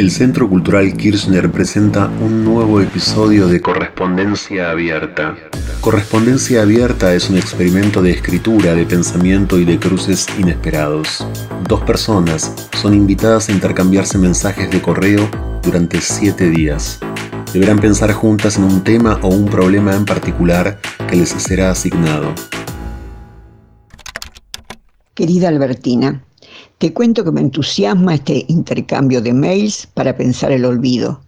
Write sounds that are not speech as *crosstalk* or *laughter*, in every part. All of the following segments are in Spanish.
El Centro Cultural Kirchner presenta un nuevo episodio de Correspondencia Abierta. Correspondencia Abierta es un experimento de escritura, de pensamiento y de cruces inesperados. Dos personas son invitadas a intercambiarse mensajes de correo durante siete días. Deberán pensar juntas en un tema o un problema en particular que les será asignado. Querida Albertina, te cuento que me entusiasma este intercambio de mails para pensar el olvido.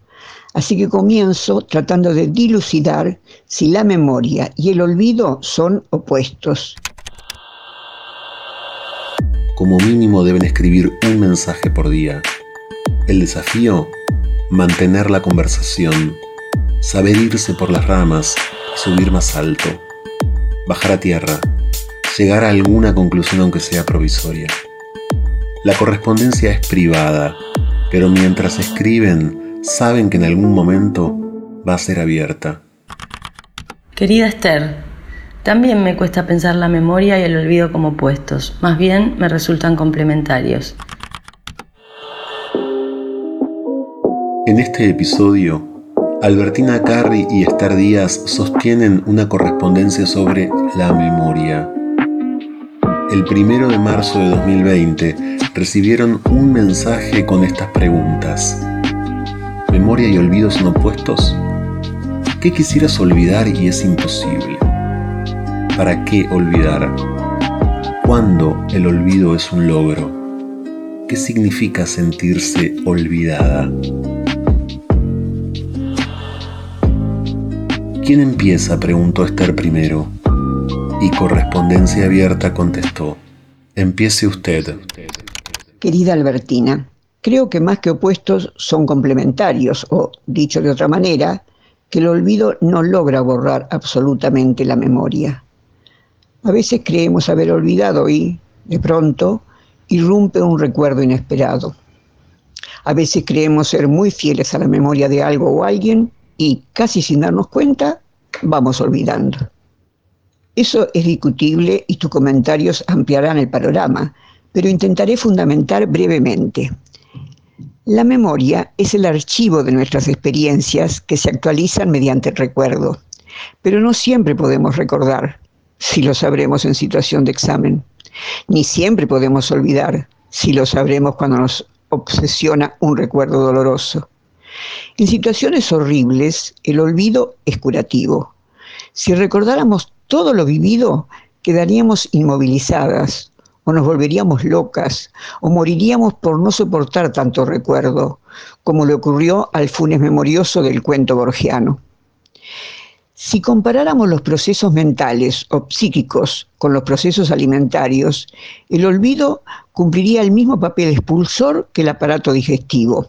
Así que comienzo tratando de dilucidar si la memoria y el olvido son opuestos. Como mínimo deben escribir un mensaje por día. El desafío, mantener la conversación, saber irse por las ramas subir más alto, bajar a tierra, llegar a alguna conclusión aunque sea provisoria. La correspondencia es privada, pero mientras escriben, saben que en algún momento va a ser abierta. Querida Esther, también me cuesta pensar la memoria y el olvido como opuestos, más bien me resultan complementarios. En este episodio, Albertina Carri y Esther Díaz sostienen una correspondencia sobre la memoria. El primero de marzo de 2020 recibieron un mensaje con estas preguntas. ¿Memoria y olvido son opuestos? ¿Qué quisieras olvidar y es imposible? ¿Para qué olvidar? ¿Cuándo el olvido es un logro? ¿Qué significa sentirse olvidada? ¿Quién empieza? preguntó Esther primero. Y correspondencia abierta contestó. Empiece usted. Querida Albertina, creo que más que opuestos son complementarios, o dicho de otra manera, que el olvido no logra borrar absolutamente la memoria. A veces creemos haber olvidado y, de pronto, irrumpe un recuerdo inesperado. A veces creemos ser muy fieles a la memoria de algo o alguien y, casi sin darnos cuenta, vamos olvidando. Eso es discutible y tus comentarios ampliarán el panorama, pero intentaré fundamentar brevemente. La memoria es el archivo de nuestras experiencias que se actualizan mediante el recuerdo, pero no siempre podemos recordar, si lo sabremos en situación de examen, ni siempre podemos olvidar, si lo sabremos cuando nos obsesiona un recuerdo doloroso. En situaciones horribles, el olvido es curativo. Si recordáramos todo lo vivido, quedaríamos inmovilizadas, o nos volveríamos locas, o moriríamos por no soportar tanto recuerdo, como le ocurrió al funes memorioso del cuento borgiano. Si comparáramos los procesos mentales o psíquicos con los procesos alimentarios, el olvido cumpliría el mismo papel expulsor que el aparato digestivo,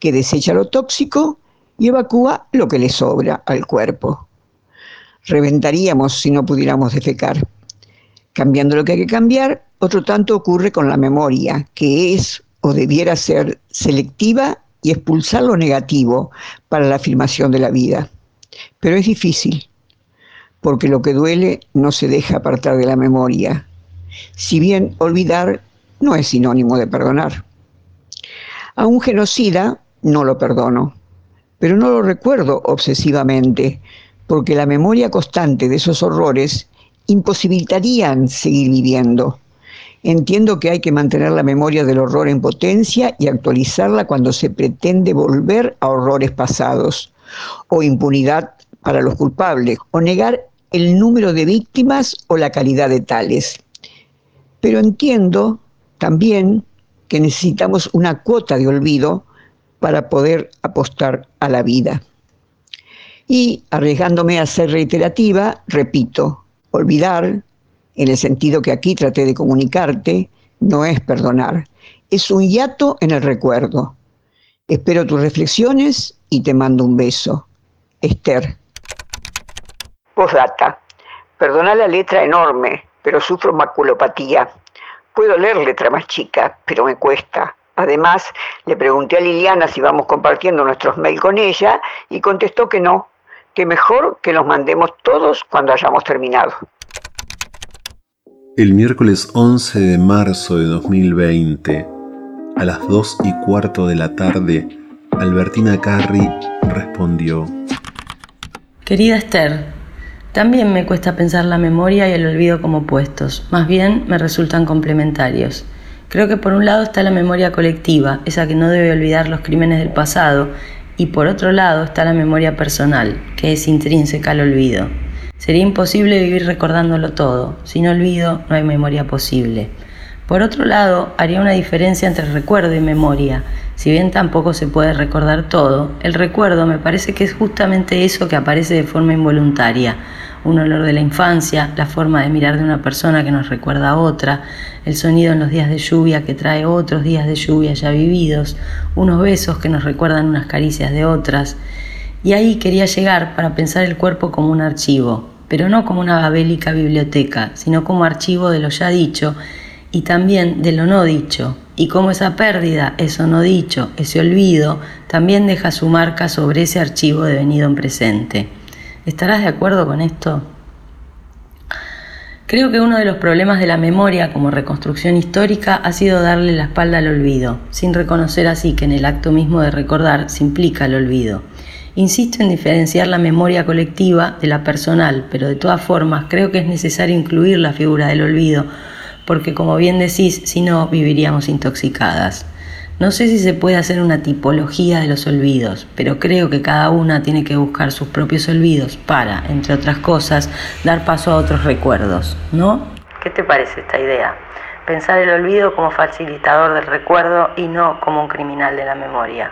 que desecha lo tóxico y evacúa lo que le sobra al cuerpo. Reventaríamos si no pudiéramos defecar. Cambiando lo que hay que cambiar, otro tanto ocurre con la memoria, que es o debiera ser selectiva y expulsar lo negativo para la afirmación de la vida. Pero es difícil, porque lo que duele no se deja apartar de la memoria. Si bien olvidar no es sinónimo de perdonar. A un genocida no lo perdono, pero no lo recuerdo obsesivamente, porque la memoria constante de esos horrores imposibilitarían seguir viviendo. Entiendo que hay que mantener la memoria del horror en potencia y actualizarla cuando se pretende volver a horrores pasados, o impunidad para los culpables, o negar el número de víctimas o la calidad de tales. Pero entiendo también que necesitamos una cuota de olvido para poder apostar a la vida. Y arriesgándome a ser reiterativa, repito, olvidar, en el sentido que aquí traté de comunicarte, no es perdonar, es un hiato en el recuerdo. Espero tus reflexiones y te mando un beso. Esther. Postdata. Perdona la letra enorme, pero sufro maculopatía. Puedo leer letra más chica, pero me cuesta. Además, le pregunté a Liliana si vamos compartiendo nuestros mails con ella y contestó que no, que mejor que los mandemos todos cuando hayamos terminado. El miércoles 11 de marzo de 2020, a las 2 y cuarto de la tarde, Albertina Carri respondió. Querida Esther, también me cuesta pensar la memoria y el olvido como opuestos, más bien me resultan complementarios. Creo que por un lado está la memoria colectiva, esa que no debe olvidar los crímenes del pasado, y por otro lado está la memoria personal, que es intrínseca al olvido. Sería imposible vivir recordándolo todo, sin olvido no hay memoria posible. Por otro lado, haría una diferencia entre recuerdo y memoria. Si bien tampoco se puede recordar todo, el recuerdo me parece que es justamente eso que aparece de forma involuntaria. Un olor de la infancia, la forma de mirar de una persona que nos recuerda a otra, el sonido en los días de lluvia que trae otros días de lluvia ya vividos, unos besos que nos recuerdan unas caricias de otras. Y ahí quería llegar para pensar el cuerpo como un archivo, pero no como una babélica biblioteca, sino como archivo de lo ya dicho y también de lo no dicho, y cómo esa pérdida, eso no dicho, ese olvido, también deja su marca sobre ese archivo devenido en presente. ¿Estarás de acuerdo con esto? Creo que uno de los problemas de la memoria como reconstrucción histórica ha sido darle la espalda al olvido, sin reconocer así que en el acto mismo de recordar se implica el olvido. Insisto en diferenciar la memoria colectiva de la personal, pero de todas formas creo que es necesario incluir la figura del olvido porque como bien decís, si no, viviríamos intoxicadas. No sé si se puede hacer una tipología de los olvidos, pero creo que cada una tiene que buscar sus propios olvidos para, entre otras cosas, dar paso a otros recuerdos, ¿no? ¿Qué te parece esta idea? Pensar el olvido como facilitador del recuerdo y no como un criminal de la memoria.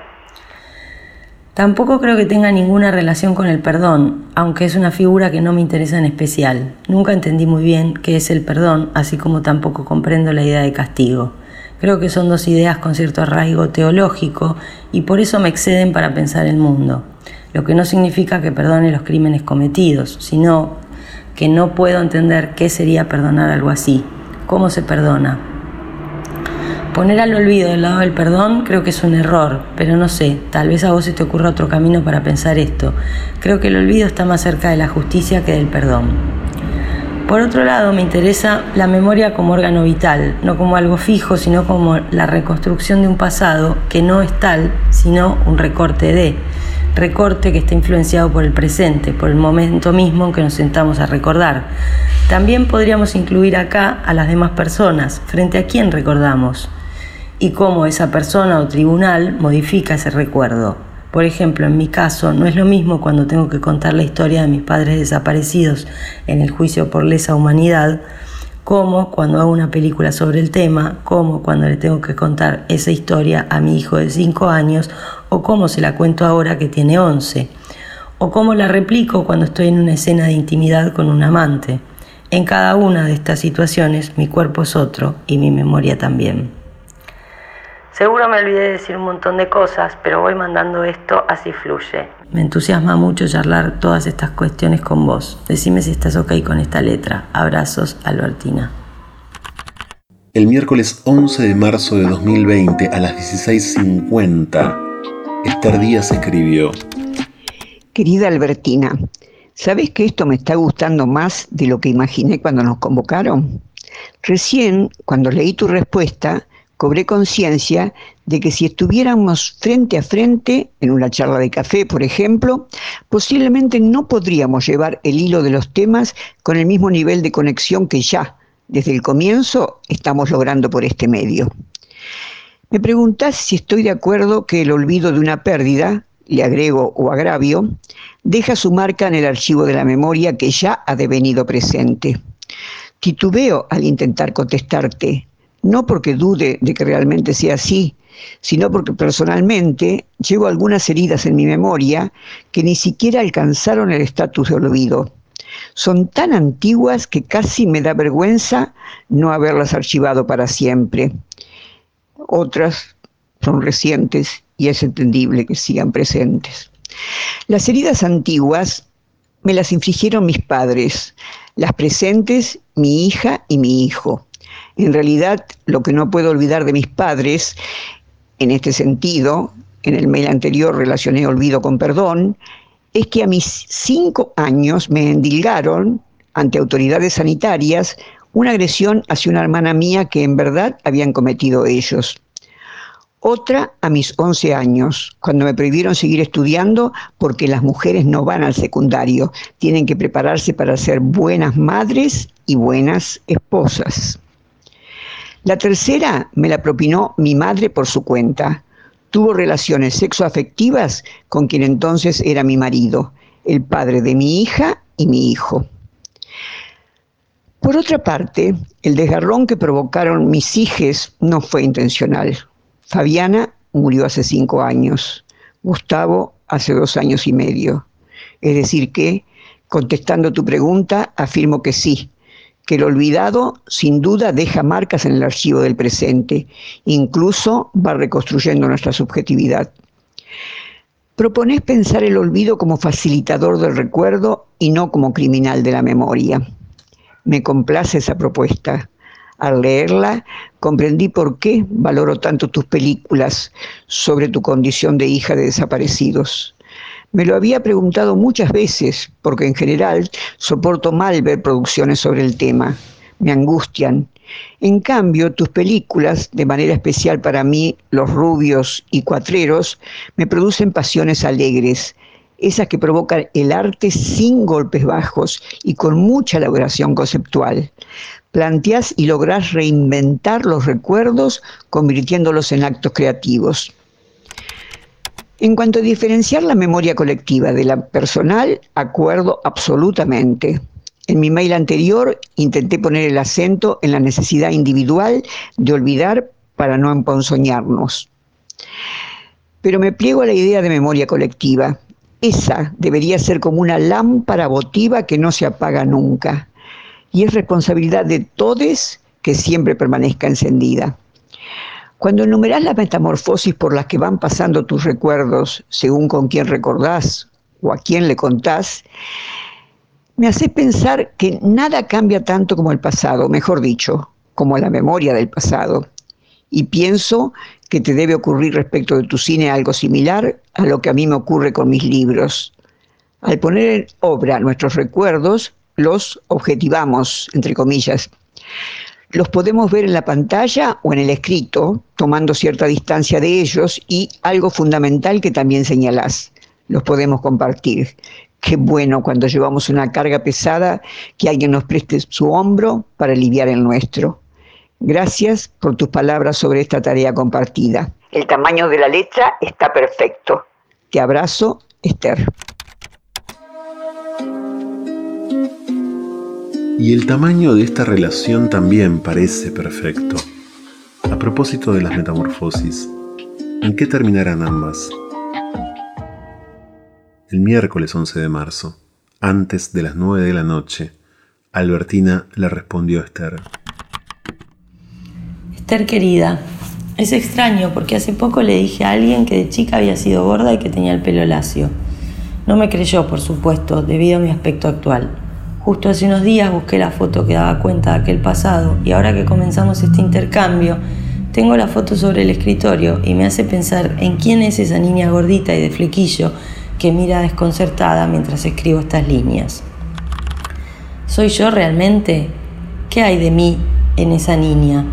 Tampoco creo que tenga ninguna relación con el perdón, aunque es una figura que no me interesa en especial. Nunca entendí muy bien qué es el perdón, así como tampoco comprendo la idea de castigo. Creo que son dos ideas con cierto arraigo teológico y por eso me exceden para pensar el mundo. Lo que no significa que perdone los crímenes cometidos, sino que no puedo entender qué sería perdonar algo así. ¿Cómo se perdona? Poner al olvido del lado del perdón creo que es un error, pero no sé, tal vez a vos se te ocurra otro camino para pensar esto. Creo que el olvido está más cerca de la justicia que del perdón. Por otro lado, me interesa la memoria como órgano vital, no como algo fijo, sino como la reconstrucción de un pasado que no es tal, sino un recorte de, recorte que está influenciado por el presente, por el momento mismo que nos sentamos a recordar. También podríamos incluir acá a las demás personas, frente a quién recordamos y cómo esa persona o tribunal modifica ese recuerdo. Por ejemplo, en mi caso, no es lo mismo cuando tengo que contar la historia de mis padres desaparecidos en el juicio por lesa humanidad, como cuando hago una película sobre el tema, como cuando le tengo que contar esa historia a mi hijo de 5 años, o cómo se la cuento ahora que tiene 11, o cómo la replico cuando estoy en una escena de intimidad con un amante. En cada una de estas situaciones mi cuerpo es otro y mi memoria también. Seguro me olvidé de decir un montón de cosas, pero voy mandando esto así fluye. Me entusiasma mucho charlar todas estas cuestiones con vos. Decime si estás ok con esta letra. Abrazos, Albertina. El miércoles 11 de marzo de 2020 a las 16.50, Esther Díaz escribió. Querida Albertina, ¿sabes que esto me está gustando más de lo que imaginé cuando nos convocaron? Recién, cuando leí tu respuesta, cobré conciencia de que si estuviéramos frente a frente, en una charla de café, por ejemplo, posiblemente no podríamos llevar el hilo de los temas con el mismo nivel de conexión que ya, desde el comienzo, estamos logrando por este medio. Me preguntás si estoy de acuerdo que el olvido de una pérdida, le agrego o agravio, deja su marca en el archivo de la memoria que ya ha devenido presente. Titubeo al intentar contestarte, no porque dude de que realmente sea así, sino porque personalmente llevo algunas heridas en mi memoria que ni siquiera alcanzaron el estatus de olvido. Son tan antiguas que casi me da vergüenza no haberlas archivado para siempre. Otras son recientes y es entendible que sigan presentes. Las heridas antiguas me las infligieron mis padres, las presentes mi hija y mi hijo. En realidad, lo que no puedo olvidar de mis padres, en este sentido, en el mail anterior relacioné olvido con perdón, es que a mis cinco años me endilgaron ante autoridades sanitarias una agresión hacia una hermana mía que en verdad habían cometido ellos. Otra a mis 11 años, cuando me prohibieron seguir estudiando porque las mujeres no van al secundario, tienen que prepararse para ser buenas madres y buenas esposas. La tercera me la propinó mi madre por su cuenta. Tuvo relaciones sexoafectivas con quien entonces era mi marido, el padre de mi hija y mi hijo. Por otra parte, el desgarrón que provocaron mis hijes no fue intencional. Fabiana murió hace cinco años, Gustavo hace dos años y medio. Es decir que, contestando tu pregunta, afirmo que sí, que el olvidado sin duda deja marcas en el archivo del presente, incluso va reconstruyendo nuestra subjetividad. Proponés pensar el olvido como facilitador del recuerdo y no como criminal de la memoria. Me complace esa propuesta. Al leerla, comprendí por qué valoro tanto tus películas sobre tu condición de hija de desaparecidos. Me lo había preguntado muchas veces, porque en general soporto mal ver producciones sobre el tema. Me angustian. En cambio, tus películas, de manera especial para mí, Los rubios y Cuatreros, me producen pasiones alegres, esas que provocan el arte sin golpes bajos y con mucha elaboración conceptual planteás y lográs reinventar los recuerdos convirtiéndolos en actos creativos. En cuanto a diferenciar la memoria colectiva de la personal, acuerdo absolutamente. En mi mail anterior intenté poner el acento en la necesidad individual de olvidar para no emponzoñarnos. Pero me pliego a la idea de memoria colectiva. Esa debería ser como una lámpara votiva que no se apaga nunca y es responsabilidad de todos que siempre permanezca encendida. Cuando enumerás las metamorfosis por las que van pasando tus recuerdos, según con quién recordás o a quién le contás, me hace pensar que nada cambia tanto como el pasado, mejor dicho, como la memoria del pasado. Y pienso que te debe ocurrir respecto de tu cine algo similar a lo que a mí me ocurre con mis libros. Al poner en obra nuestros recuerdos, los objetivamos, entre comillas. Los podemos ver en la pantalla o en el escrito, tomando cierta distancia de ellos y algo fundamental que también señalás, los podemos compartir. Qué bueno cuando llevamos una carga pesada que alguien nos preste su hombro para aliviar el nuestro. Gracias por tus palabras sobre esta tarea compartida. El tamaño de la letra está perfecto. Te abrazo, Esther. Y el tamaño de esta relación también parece perfecto. A propósito de las metamorfosis, ¿en qué terminarán ambas? El miércoles 11 de marzo, antes de las 9 de la noche, Albertina le respondió a Esther. Esther querida, es extraño porque hace poco le dije a alguien que de chica había sido gorda y que tenía el pelo lacio. No me creyó, por supuesto, debido a mi aspecto actual. Justo hace unos días busqué la foto que daba cuenta de aquel pasado y ahora que comenzamos este intercambio, tengo la foto sobre el escritorio y me hace pensar en quién es esa niña gordita y de flequillo que mira desconcertada mientras escribo estas líneas. ¿Soy yo realmente? ¿Qué hay de mí en esa niña?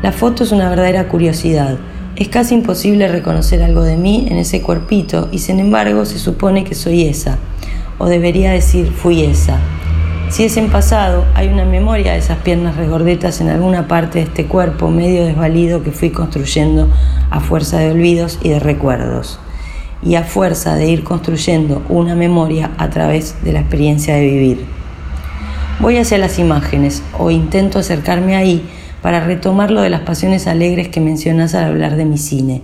La foto es una verdadera curiosidad. Es casi imposible reconocer algo de mí en ese cuerpito y sin embargo se supone que soy esa, o debería decir fui esa. Si es en pasado, hay una memoria de esas piernas regordetas en alguna parte de este cuerpo medio desvalido que fui construyendo a fuerza de olvidos y de recuerdos, y a fuerza de ir construyendo una memoria a través de la experiencia de vivir. Voy hacia las imágenes o intento acercarme ahí para retomar lo de las pasiones alegres que mencionas al hablar de mi cine,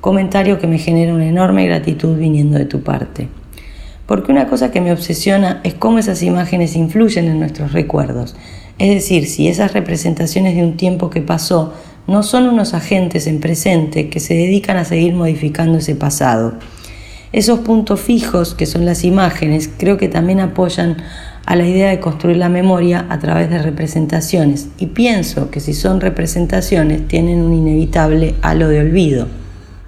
comentario que me genera una enorme gratitud viniendo de tu parte porque una cosa que me obsesiona es cómo esas imágenes influyen en nuestros recuerdos. Es decir, si esas representaciones de un tiempo que pasó no son unos agentes en presente que se dedican a seguir modificando ese pasado. Esos puntos fijos que son las imágenes creo que también apoyan a la idea de construir la memoria a través de representaciones y pienso que si son representaciones tienen un inevitable halo de olvido.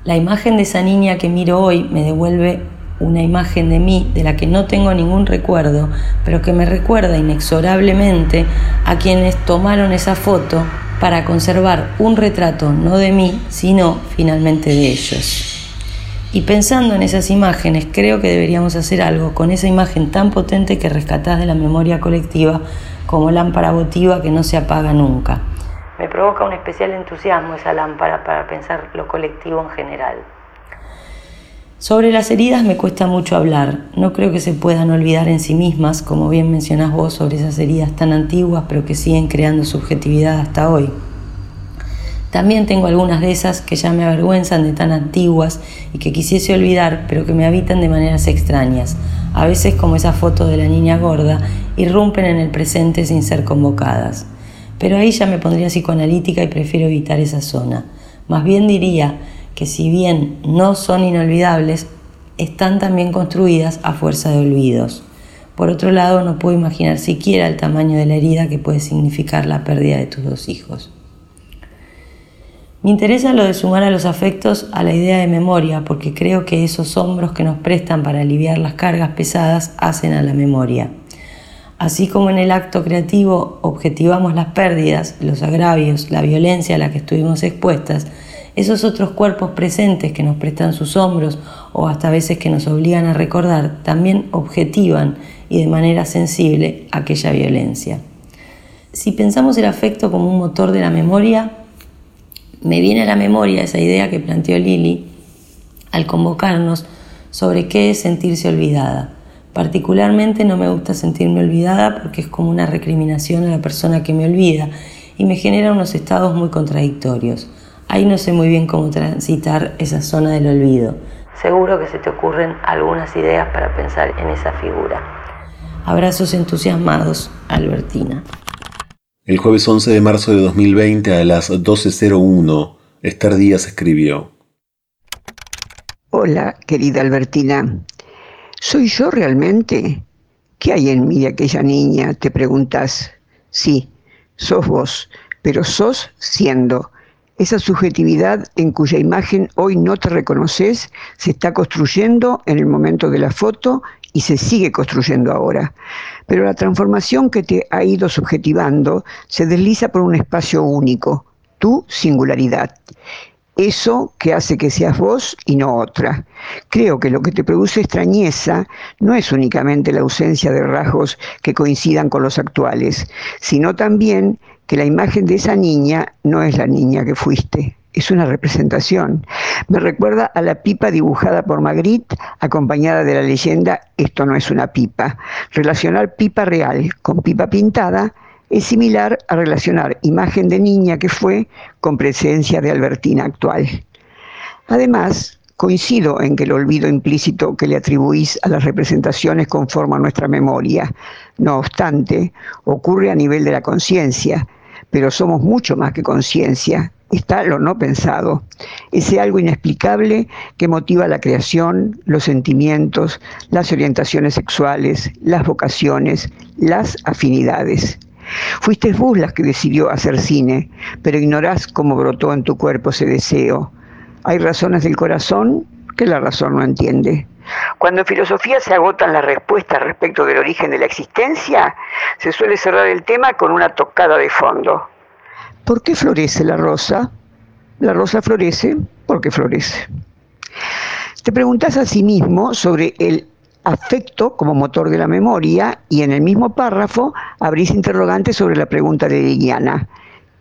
La imagen de esa niña que miro hoy me devuelve una imagen de mí de la que no tengo ningún recuerdo, pero que me recuerda inexorablemente a quienes tomaron esa foto para conservar un retrato no de mí, sino finalmente de ellos. Y pensando en esas imágenes, creo que deberíamos hacer algo con esa imagen tan potente que rescatás de la memoria colectiva como lámpara votiva que no se apaga nunca. Me provoca un especial entusiasmo esa lámpara para pensar lo colectivo en general. Sobre las heridas me cuesta mucho hablar. No creo que se puedan olvidar en sí mismas, como bien mencionás vos, sobre esas heridas tan antiguas pero que siguen creando subjetividad hasta hoy. También tengo algunas de esas que ya me avergüenzan de tan antiguas y que quisiese olvidar, pero que me habitan de maneras extrañas. A veces, como esa foto de la niña gorda, irrumpen en el presente sin ser convocadas. Pero ahí ya me pondría psicoanalítica y prefiero evitar esa zona. Más bien diría que si bien no son inolvidables, están también construidas a fuerza de olvidos. Por otro lado, no puedo imaginar siquiera el tamaño de la herida que puede significar la pérdida de tus dos hijos. Me interesa lo de sumar a los afectos a la idea de memoria, porque creo que esos hombros que nos prestan para aliviar las cargas pesadas hacen a la memoria. Así como en el acto creativo objetivamos las pérdidas, los agravios, la violencia a la que estuvimos expuestas, esos otros cuerpos presentes que nos prestan sus hombros o hasta veces que nos obligan a recordar, también objetivan y de manera sensible aquella violencia. Si pensamos el afecto como un motor de la memoria, me viene a la memoria esa idea que planteó Lili al convocarnos sobre qué es sentirse olvidada. Particularmente no me gusta sentirme olvidada porque es como una recriminación a la persona que me olvida y me genera unos estados muy contradictorios. Ahí no sé muy bien cómo transitar esa zona del olvido. Seguro que se te ocurren algunas ideas para pensar en esa figura. Abrazos entusiasmados, Albertina. El jueves 11 de marzo de 2020 a las 12.01, Esther Díaz escribió. Hola, querida Albertina. ¿Soy yo realmente? ¿Qué hay en mí de aquella niña? Te preguntas. Sí, sos vos, pero sos siendo esa subjetividad en cuya imagen hoy no te reconoces se está construyendo en el momento de la foto y se sigue construyendo ahora. Pero la transformación que te ha ido subjetivando se desliza por un espacio único, tu singularidad. Eso que hace que seas vos y no otra. Creo que lo que te produce extrañeza no es únicamente la ausencia de rasgos que coincidan con los actuales, sino también que la imagen de esa niña no es la niña que fuiste, es una representación. Me recuerda a la pipa dibujada por Magritte, acompañada de la leyenda Esto no es una pipa. Relacionar pipa real con pipa pintada es similar a relacionar imagen de niña que fue con presencia de Albertina actual. Además, coincido en que el olvido implícito que le atribuís a las representaciones conforma nuestra memoria. No obstante, ocurre a nivel de la conciencia pero somos mucho más que conciencia, está lo no pensado, ese algo inexplicable que motiva la creación, los sentimientos, las orientaciones sexuales, las vocaciones, las afinidades. Fuiste vos la que decidió hacer cine, pero ignorás cómo brotó en tu cuerpo ese deseo. Hay razones del corazón que la razón no entiende. Cuando en filosofía se agotan las respuestas respecto del origen de la existencia, se suele cerrar el tema con una tocada de fondo. ¿Por qué florece la rosa? La rosa florece porque florece. Te preguntas a sí mismo sobre el afecto como motor de la memoria y en el mismo párrafo abrís interrogantes sobre la pregunta de Liliana.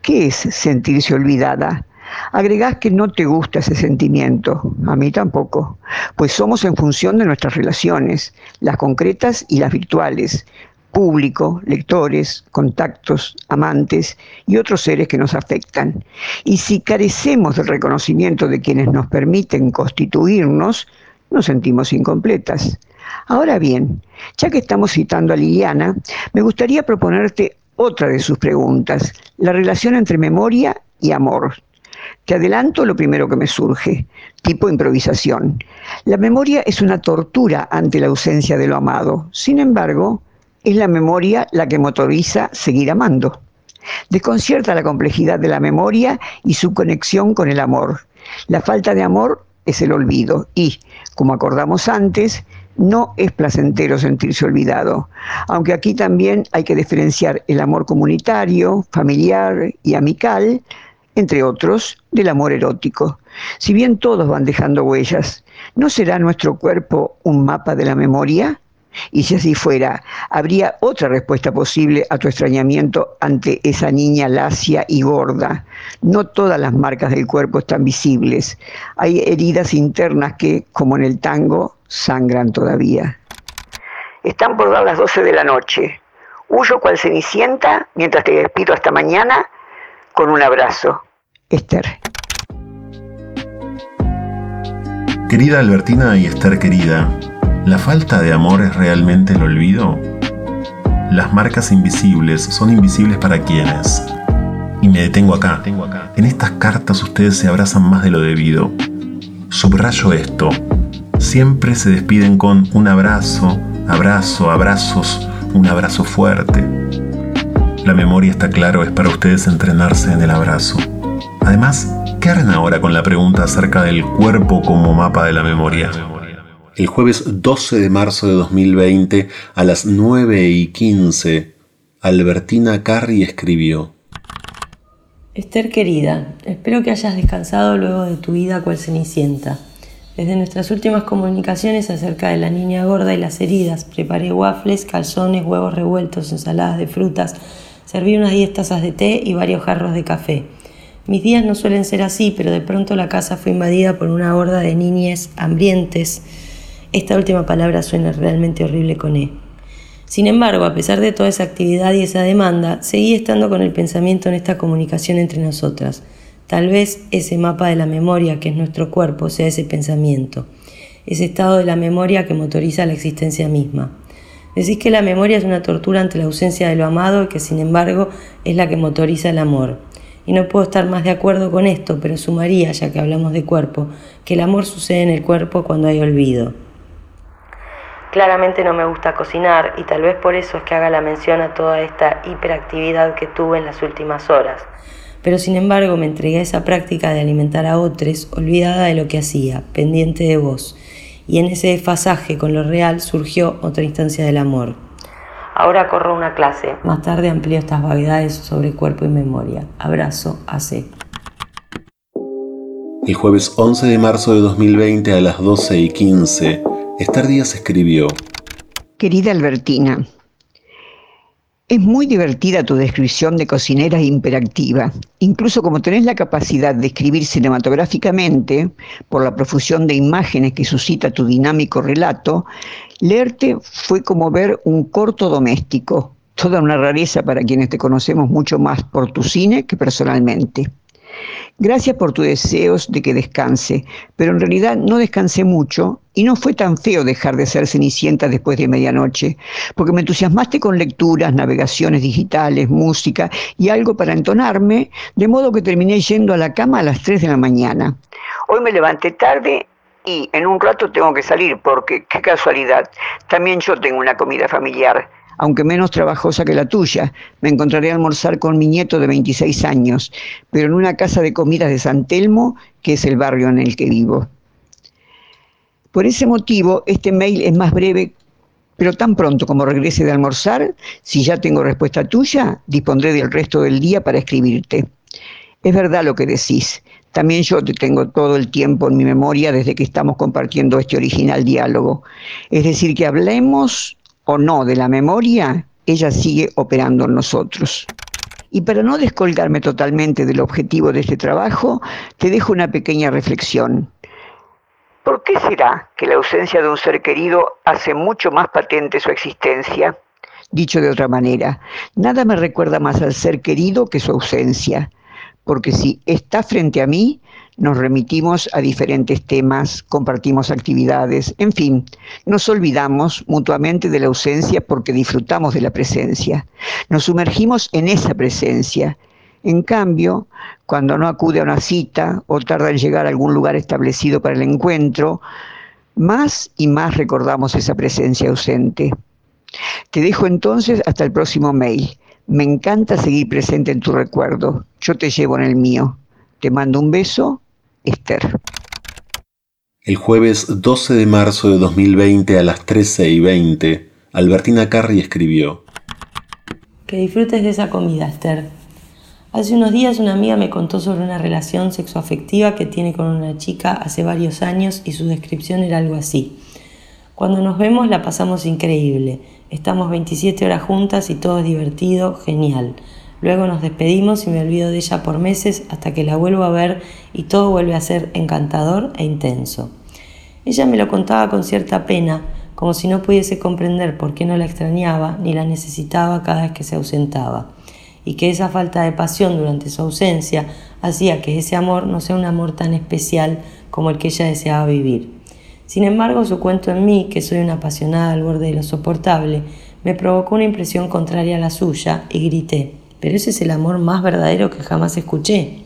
¿Qué es sentirse olvidada? Agregás que no te gusta ese sentimiento, a mí tampoco, pues somos en función de nuestras relaciones, las concretas y las virtuales, público, lectores, contactos, amantes y otros seres que nos afectan. Y si carecemos del reconocimiento de quienes nos permiten constituirnos, nos sentimos incompletas. Ahora bien, ya que estamos citando a Liliana, me gustaría proponerte otra de sus preguntas, la relación entre memoria y amor. Te adelanto lo primero que me surge, tipo improvisación. La memoria es una tortura ante la ausencia de lo amado. Sin embargo, es la memoria la que motoriza seguir amando. Desconcierta la complejidad de la memoria y su conexión con el amor. La falta de amor es el olvido y, como acordamos antes, No es placentero sentirse olvidado, aunque aquí también hay que diferenciar el amor comunitario, familiar y amical, entre otros, del amor erótico. Si bien todos van dejando huellas, ¿no será nuestro cuerpo un mapa de la memoria? Y si así fuera, ¿habría otra respuesta posible a tu extrañamiento ante esa niña lacia y gorda? No todas las marcas del cuerpo están visibles. Hay heridas internas que, como en el tango, sangran todavía. Están por dar las 12 de la noche. Huyo cual cenicienta mientras te despido hasta mañana con un abrazo. Esther. Querida Albertina y Esther querida, ¿La falta de amor es realmente el olvido? Las marcas invisibles son invisibles para quienes. Y me detengo acá. En estas cartas ustedes se abrazan más de lo debido. Subrayo esto. Siempre se despiden con un abrazo, abrazo, abrazos, un abrazo fuerte. La memoria, está claro, es para ustedes entrenarse en el abrazo. Además, ¿qué harán ahora con la pregunta acerca del cuerpo como mapa de la memoria? el jueves 12 de marzo de 2020 a las 9 y 15, Albertina Carri escribió. Esther querida, espero que hayas descansado luego de tu vida cual cenicienta. Desde nuestras últimas comunicaciones acerca de la niña gorda y las heridas, preparé waffles, calzones, huevos revueltos, ensaladas de frutas, serví unas 10 tazas de té y varios jarros de café. Mis días no suelen ser así, pero de pronto la casa fue invadida por una horda de niñes hambrientes, esta última palabra suena realmente horrible con E. Sin embargo, a pesar de toda esa actividad y esa demanda, seguí estando con el pensamiento en esta comunicación entre nosotras. Tal vez ese mapa de la memoria que es nuestro cuerpo sea ese pensamiento, ese estado de la memoria que motoriza la existencia misma. Decís que la memoria es una tortura ante la ausencia de lo amado y que sin embargo es la que motoriza el amor. Y no puedo estar más de acuerdo con esto, pero sumaría, ya que hablamos de cuerpo, que el amor sucede en el cuerpo cuando hay olvido. Claramente no me gusta cocinar y tal vez por eso es que haga la mención a toda esta hiperactividad que tuve en las últimas horas. Pero sin embargo me entregué a esa práctica de alimentar a otros, olvidada de lo que hacía, pendiente de vos. Y en ese desfasaje con lo real surgió otra instancia del amor. Ahora corro una clase. Más tarde amplío estas vaguedades sobre cuerpo y memoria. Abrazo, AC. El jueves 11 de marzo de 2020 a las 12 y 15 Estar Díaz escribió, Querida Albertina, es muy divertida tu descripción de cocinera imperactiva. Incluso como tenés la capacidad de escribir cinematográficamente, por la profusión de imágenes que suscita tu dinámico relato, leerte fue como ver un corto doméstico, toda una rareza para quienes te conocemos mucho más por tu cine que personalmente. Gracias por tus deseos de que descanse, pero en realidad no descansé mucho y no fue tan feo dejar de ser cenicienta después de medianoche, porque me entusiasmaste con lecturas, navegaciones digitales, música y algo para entonarme, de modo que terminé yendo a la cama a las 3 de la mañana. Hoy me levanté tarde y en un rato tengo que salir porque, qué casualidad, también yo tengo una comida familiar aunque menos trabajosa que la tuya. Me encontraré a almorzar con mi nieto de 26 años, pero en una casa de comidas de San Telmo, que es el barrio en el que vivo. Por ese motivo, este mail es más breve, pero tan pronto como regrese de almorzar, si ya tengo respuesta tuya, dispondré del resto del día para escribirte. Es verdad lo que decís. También yo te tengo todo el tiempo en mi memoria desde que estamos compartiendo este original diálogo. Es decir, que hablemos o no de la memoria, ella sigue operando en nosotros. Y para no descolgarme totalmente del objetivo de este trabajo, te dejo una pequeña reflexión. ¿Por qué será que la ausencia de un ser querido hace mucho más patente su existencia? Dicho de otra manera, nada me recuerda más al ser querido que su ausencia, porque si está frente a mí, nos remitimos a diferentes temas, compartimos actividades, en fin, nos olvidamos mutuamente de la ausencia porque disfrutamos de la presencia. Nos sumergimos en esa presencia. En cambio, cuando no acude a una cita o tarda en llegar a algún lugar establecido para el encuentro, más y más recordamos esa presencia ausente. Te dejo entonces hasta el próximo mail. Me encanta seguir presente en tu recuerdo. Yo te llevo en el mío. Te mando un beso Esther. El jueves 12 de marzo de 2020 a las 13 y 20, Albertina Carri escribió. Que disfrutes de esa comida, Esther. Hace unos días una amiga me contó sobre una relación sexoafectiva que tiene con una chica hace varios años y su descripción era algo así. Cuando nos vemos la pasamos increíble. Estamos 27 horas juntas y todo es divertido, genial. Luego nos despedimos y me olvido de ella por meses hasta que la vuelvo a ver y todo vuelve a ser encantador e intenso. Ella me lo contaba con cierta pena, como si no pudiese comprender por qué no la extrañaba ni la necesitaba cada vez que se ausentaba, y que esa falta de pasión durante su ausencia hacía que ese amor no sea un amor tan especial como el que ella deseaba vivir. Sin embargo, su cuento en mí, que soy una apasionada al borde de lo soportable, me provocó una impresión contraria a la suya y grité, pero ese es el amor más verdadero que jamás escuché.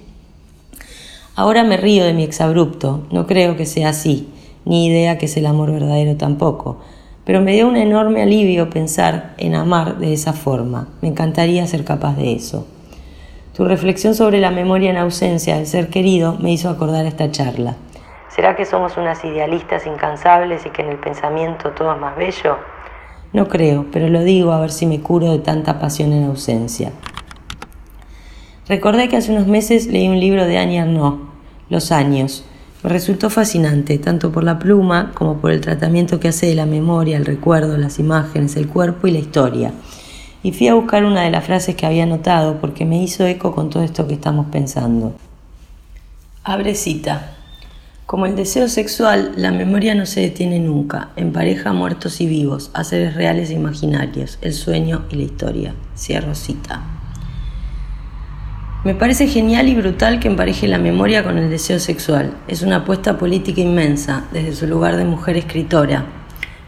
Ahora me río de mi exabrupto, no creo que sea así, ni idea que es el amor verdadero tampoco, pero me dio un enorme alivio pensar en amar de esa forma. Me encantaría ser capaz de eso. Tu reflexión sobre la memoria en ausencia del ser querido me hizo acordar esta charla. ¿Será que somos unas idealistas incansables y que en el pensamiento todo es más bello? No creo, pero lo digo a ver si me curo de tanta pasión en ausencia. Recordé que hace unos meses leí un libro de Annie Arnaud, Los años, me resultó fascinante, tanto por la pluma como por el tratamiento que hace de la memoria, el recuerdo, las imágenes, el cuerpo y la historia. Y fui a buscar una de las frases que había notado porque me hizo eco con todo esto que estamos pensando. Abre cita. Como el deseo sexual, la memoria no se detiene nunca, empareja muertos y vivos, a seres reales e imaginarios, el sueño y la historia. Cierro cita. Me parece genial y brutal que empareje la memoria con el deseo sexual. Es una apuesta política inmensa, desde su lugar de mujer escritora.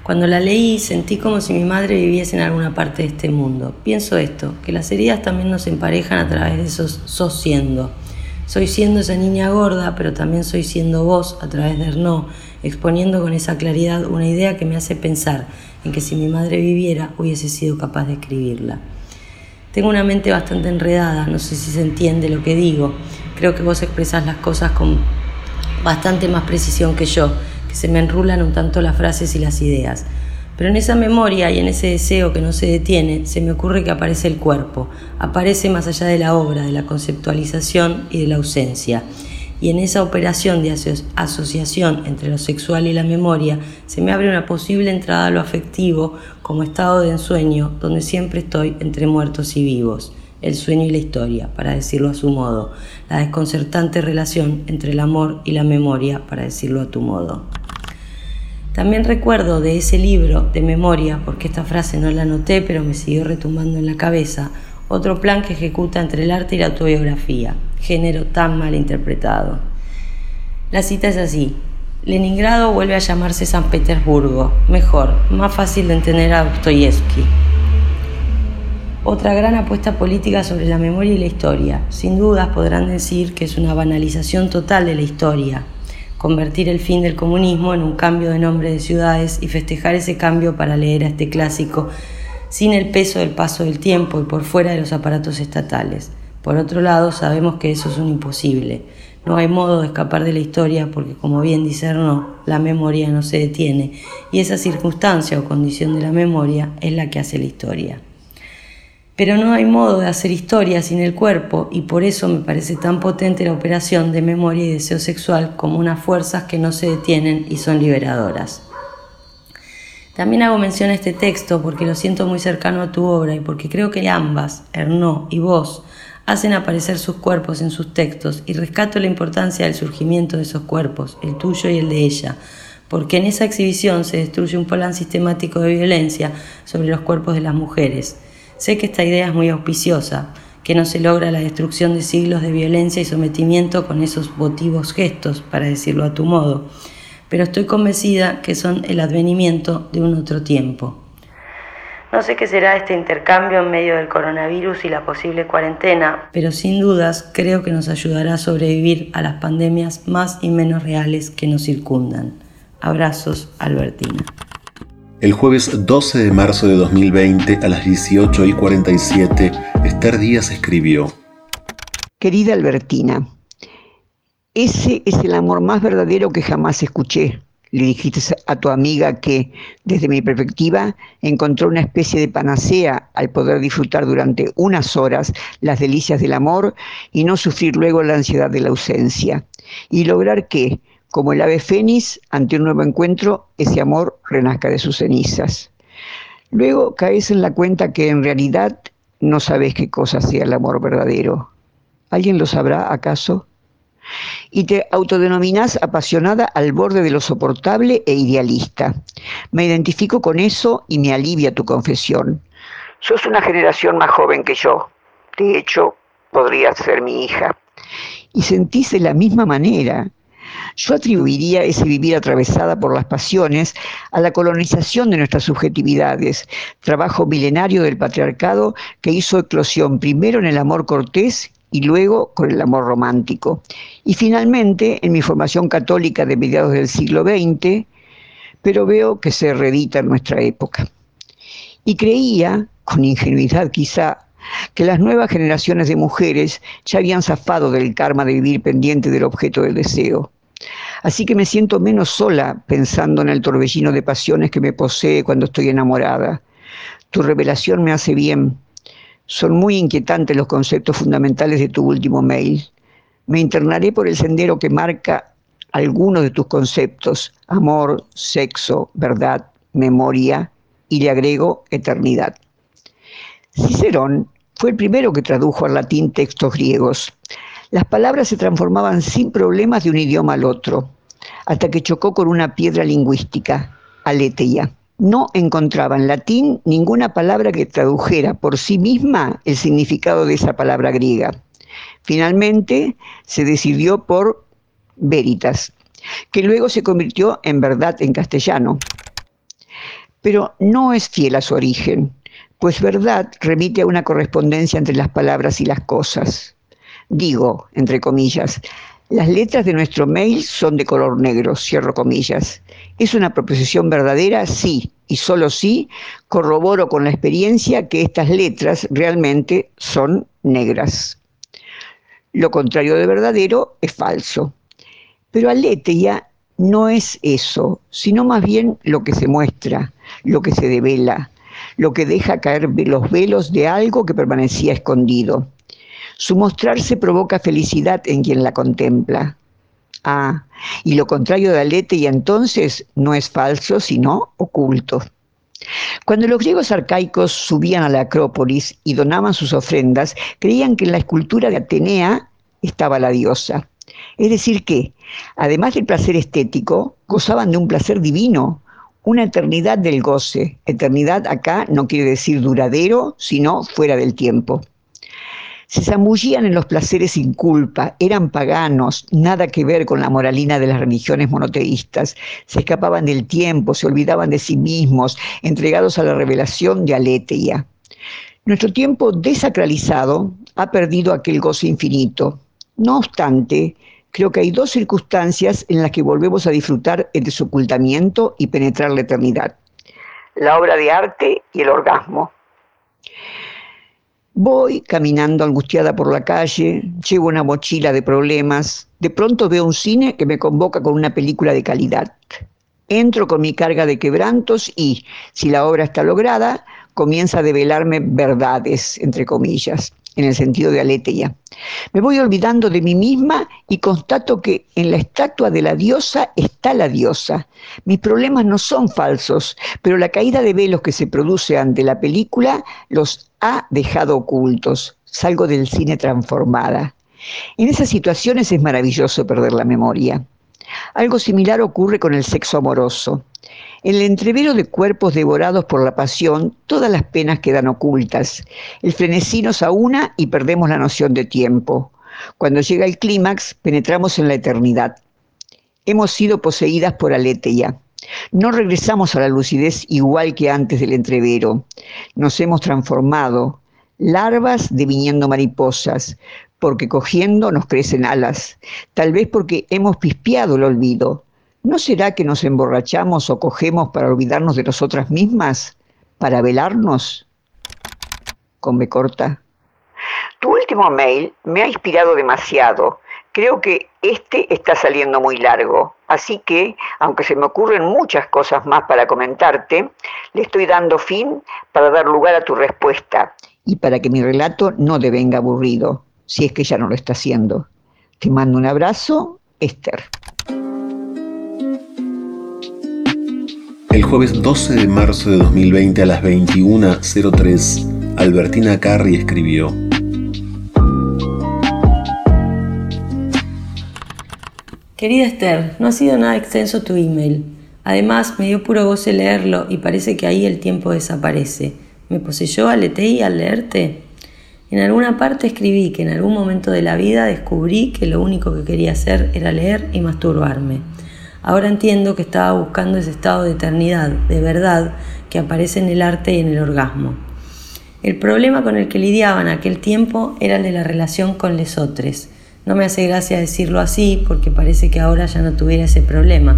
Cuando la leí sentí como si mi madre viviese en alguna parte de este mundo. Pienso esto, que las heridas también nos emparejan a través de esos sos siendo. Soy siendo esa niña gorda, pero también soy siendo vos a través de Erno, exponiendo con esa claridad una idea que me hace pensar en que si mi madre viviera hubiese sido capaz de escribirla. Tengo una mente bastante enredada, no sé si se entiende lo que digo. Creo que vos expresás las cosas con bastante más precisión que yo, que se me enrulan un tanto las frases y las ideas. Pero en esa memoria y en ese deseo que no se detiene, se me ocurre que aparece el cuerpo, aparece más allá de la obra, de la conceptualización y de la ausencia y en esa operación de asociación entre lo sexual y la memoria se me abre una posible entrada a lo afectivo como estado de ensueño donde siempre estoy entre muertos y vivos, el sueño y la historia, para decirlo a su modo, la desconcertante relación entre el amor y la memoria, para decirlo a tu modo. También recuerdo de ese libro de memoria, porque esta frase no la anoté, pero me siguió retumbando en la cabeza, otro plan que ejecuta entre el arte y la autobiografía, género tan mal interpretado. La cita es así. Leningrado vuelve a llamarse San Petersburgo, mejor, más fácil de entender a Dostoyevsky. Otra gran apuesta política sobre la memoria y la historia. Sin dudas podrán decir que es una banalización total de la historia, convertir el fin del comunismo en un cambio de nombre de ciudades y festejar ese cambio para leer a este clásico sin el peso del paso del tiempo y por fuera de los aparatos estatales. Por otro lado, sabemos que eso es un imposible. No hay modo de escapar de la historia porque, como bien dice Arnaud, la memoria no se detiene y esa circunstancia o condición de la memoria es la que hace la historia. Pero no hay modo de hacer historia sin el cuerpo y por eso me parece tan potente la operación de memoria y deseo sexual como unas fuerzas que no se detienen y son liberadoras. También hago mención a este texto porque lo siento muy cercano a tu obra y porque creo que ambas, Hernó y vos, hacen aparecer sus cuerpos en sus textos y rescato la importancia del surgimiento de esos cuerpos, el tuyo y el de ella, porque en esa exhibición se destruye un plan sistemático de violencia sobre los cuerpos de las mujeres. Sé que esta idea es muy auspiciosa, que no se logra la destrucción de siglos de violencia y sometimiento con esos votivos gestos, para decirlo a tu modo, pero estoy convencida que son el advenimiento de un otro tiempo. No sé qué será este intercambio en medio del coronavirus y la posible cuarentena, pero sin dudas creo que nos ayudará a sobrevivir a las pandemias más y menos reales que nos circundan. Abrazos, Albertina. El jueves 12 de marzo de 2020 a las 18 y 47, Esther Díaz escribió. Querida Albertina, Ese es el amor más verdadero que jamás escuché, le dijiste a tu amiga que, desde mi perspectiva, encontró una especie de panacea al poder disfrutar durante unas horas las delicias del amor y no sufrir luego la ansiedad de la ausencia. Y lograr que, como el ave fénix, ante un nuevo encuentro, ese amor renazca de sus cenizas. Luego caes en la cuenta que en realidad no sabes qué cosa sea el amor verdadero. ¿Alguien lo sabrá acaso? Y te autodenominás apasionada al borde de lo soportable e idealista. Me identifico con eso y me alivia tu confesión. Sos una generación más joven que yo. De hecho, podrías ser mi hija. Y sentís de la misma manera. Yo atribuiría ese vivir atravesada por las pasiones a la colonización de nuestras subjetividades, trabajo milenario del patriarcado que hizo eclosión primero en el amor cortés y luego con el amor romántico. Y finalmente, en mi formación católica de mediados del siglo XX, pero veo que se reedita en nuestra época. Y creía, con ingenuidad quizá, que las nuevas generaciones de mujeres ya habían zafado del karma de vivir pendiente del objeto del deseo. Así que me siento menos sola pensando en el torbellino de pasiones que me posee cuando estoy enamorada. Tu revelación me hace bien, son muy inquietantes los conceptos fundamentales de tu último mail. Me internaré por el sendero que marca algunos de tus conceptos, amor, sexo, verdad, memoria, y le agrego eternidad. Cicerón fue el primero que tradujo al latín textos griegos. Las palabras se transformaban sin problemas de un idioma al otro, hasta que chocó con una piedra lingüística, aletheia no encontraba en latín ninguna palabra que tradujera por sí misma el significado de esa palabra griega. Finalmente se decidió por veritas, que luego se convirtió en verdad en castellano. Pero no es fiel a su origen, pues verdad remite a una correspondencia entre las palabras y las cosas. Digo, entre comillas, las letras de nuestro mail son de color negro, cierro comillas. ¿Es una proposición verdadera? Sí, y solo sí corroboro con la experiencia que estas letras realmente son negras. Lo contrario de verdadero es falso. Pero Aletheia no es eso, sino más bien lo que se muestra, lo que se devela, lo que deja caer los velos de algo que permanecía escondido. Su mostrarse provoca felicidad en quien la contempla. Ah, y lo contrario de alete y entonces no es falso, sino oculto. Cuando los griegos arcaicos subían a la Acrópolis y donaban sus ofrendas, creían que en la escultura de Atenea estaba la diosa. Es decir, que, además del placer estético, gozaban de un placer divino, una eternidad del goce. Eternidad acá no quiere decir duradero, sino fuera del tiempo. Se zambullían en los placeres sin culpa, eran paganos, nada que ver con la moralina de las religiones monoteístas, se escapaban del tiempo, se olvidaban de sí mismos, entregados a la revelación de Aletheia. Nuestro tiempo desacralizado ha perdido aquel goce infinito. No obstante, creo que hay dos circunstancias en las que volvemos a disfrutar el desocultamiento y penetrar la eternidad. La obra de arte y el orgasmo. Voy caminando angustiada por la calle, llevo una mochila de problemas, de pronto veo un cine que me convoca con una película de calidad. Entro con mi carga de quebrantos y, si la obra está lograda, comienza a develarme verdades, entre comillas en el sentido de aletheia. Me voy olvidando de mí misma y constato que en la estatua de la diosa está la diosa. Mis problemas no son falsos, pero la caída de velos que se produce ante la película los ha dejado ocultos. Salgo del cine transformada. En esas situaciones es maravilloso perder la memoria. Algo similar ocurre con el sexo amoroso. En el entrevero de cuerpos devorados por la pasión, todas las penas quedan ocultas. El frenesí nos aúna y perdemos la noción de tiempo. Cuando llega el clímax, penetramos en la eternidad. Hemos sido poseídas por Aletheia. No regresamos a la lucidez igual que antes del entrevero. Nos hemos transformado, larvas deviniendo mariposas, porque cogiendo nos crecen alas, tal vez porque hemos pispeado el olvido. ¿No será que nos emborrachamos o cogemos para olvidarnos de nosotras mismas? ¿Para velarnos? Con me corta. Tu último mail me ha inspirado demasiado. Creo que este está saliendo muy largo, así que, aunque se me ocurren muchas cosas más para comentarte, le estoy dando fin para dar lugar a tu respuesta y para que mi relato no devenga aburrido, si es que ya no lo está haciendo. Te mando un abrazo, Esther. El jueves 12 de marzo de 2020 a las 21.03, Albertina Carri escribió. Querida Esther, no ha sido nada extenso tu email. Además, me dio puro goce leerlo y parece que ahí el tiempo desaparece. ¿Me poseyó aleteí al leerte? En alguna parte escribí que en algún momento de la vida descubrí que lo único que quería hacer era leer y masturbarme. Ahora entiendo que estaba buscando ese estado de eternidad, de verdad, que aparece en el arte y en el orgasmo. El problema con el que lidiaba en aquel tiempo era el de la relación con lesotres. No me hace gracia decirlo así porque parece que ahora ya no tuviera ese problema.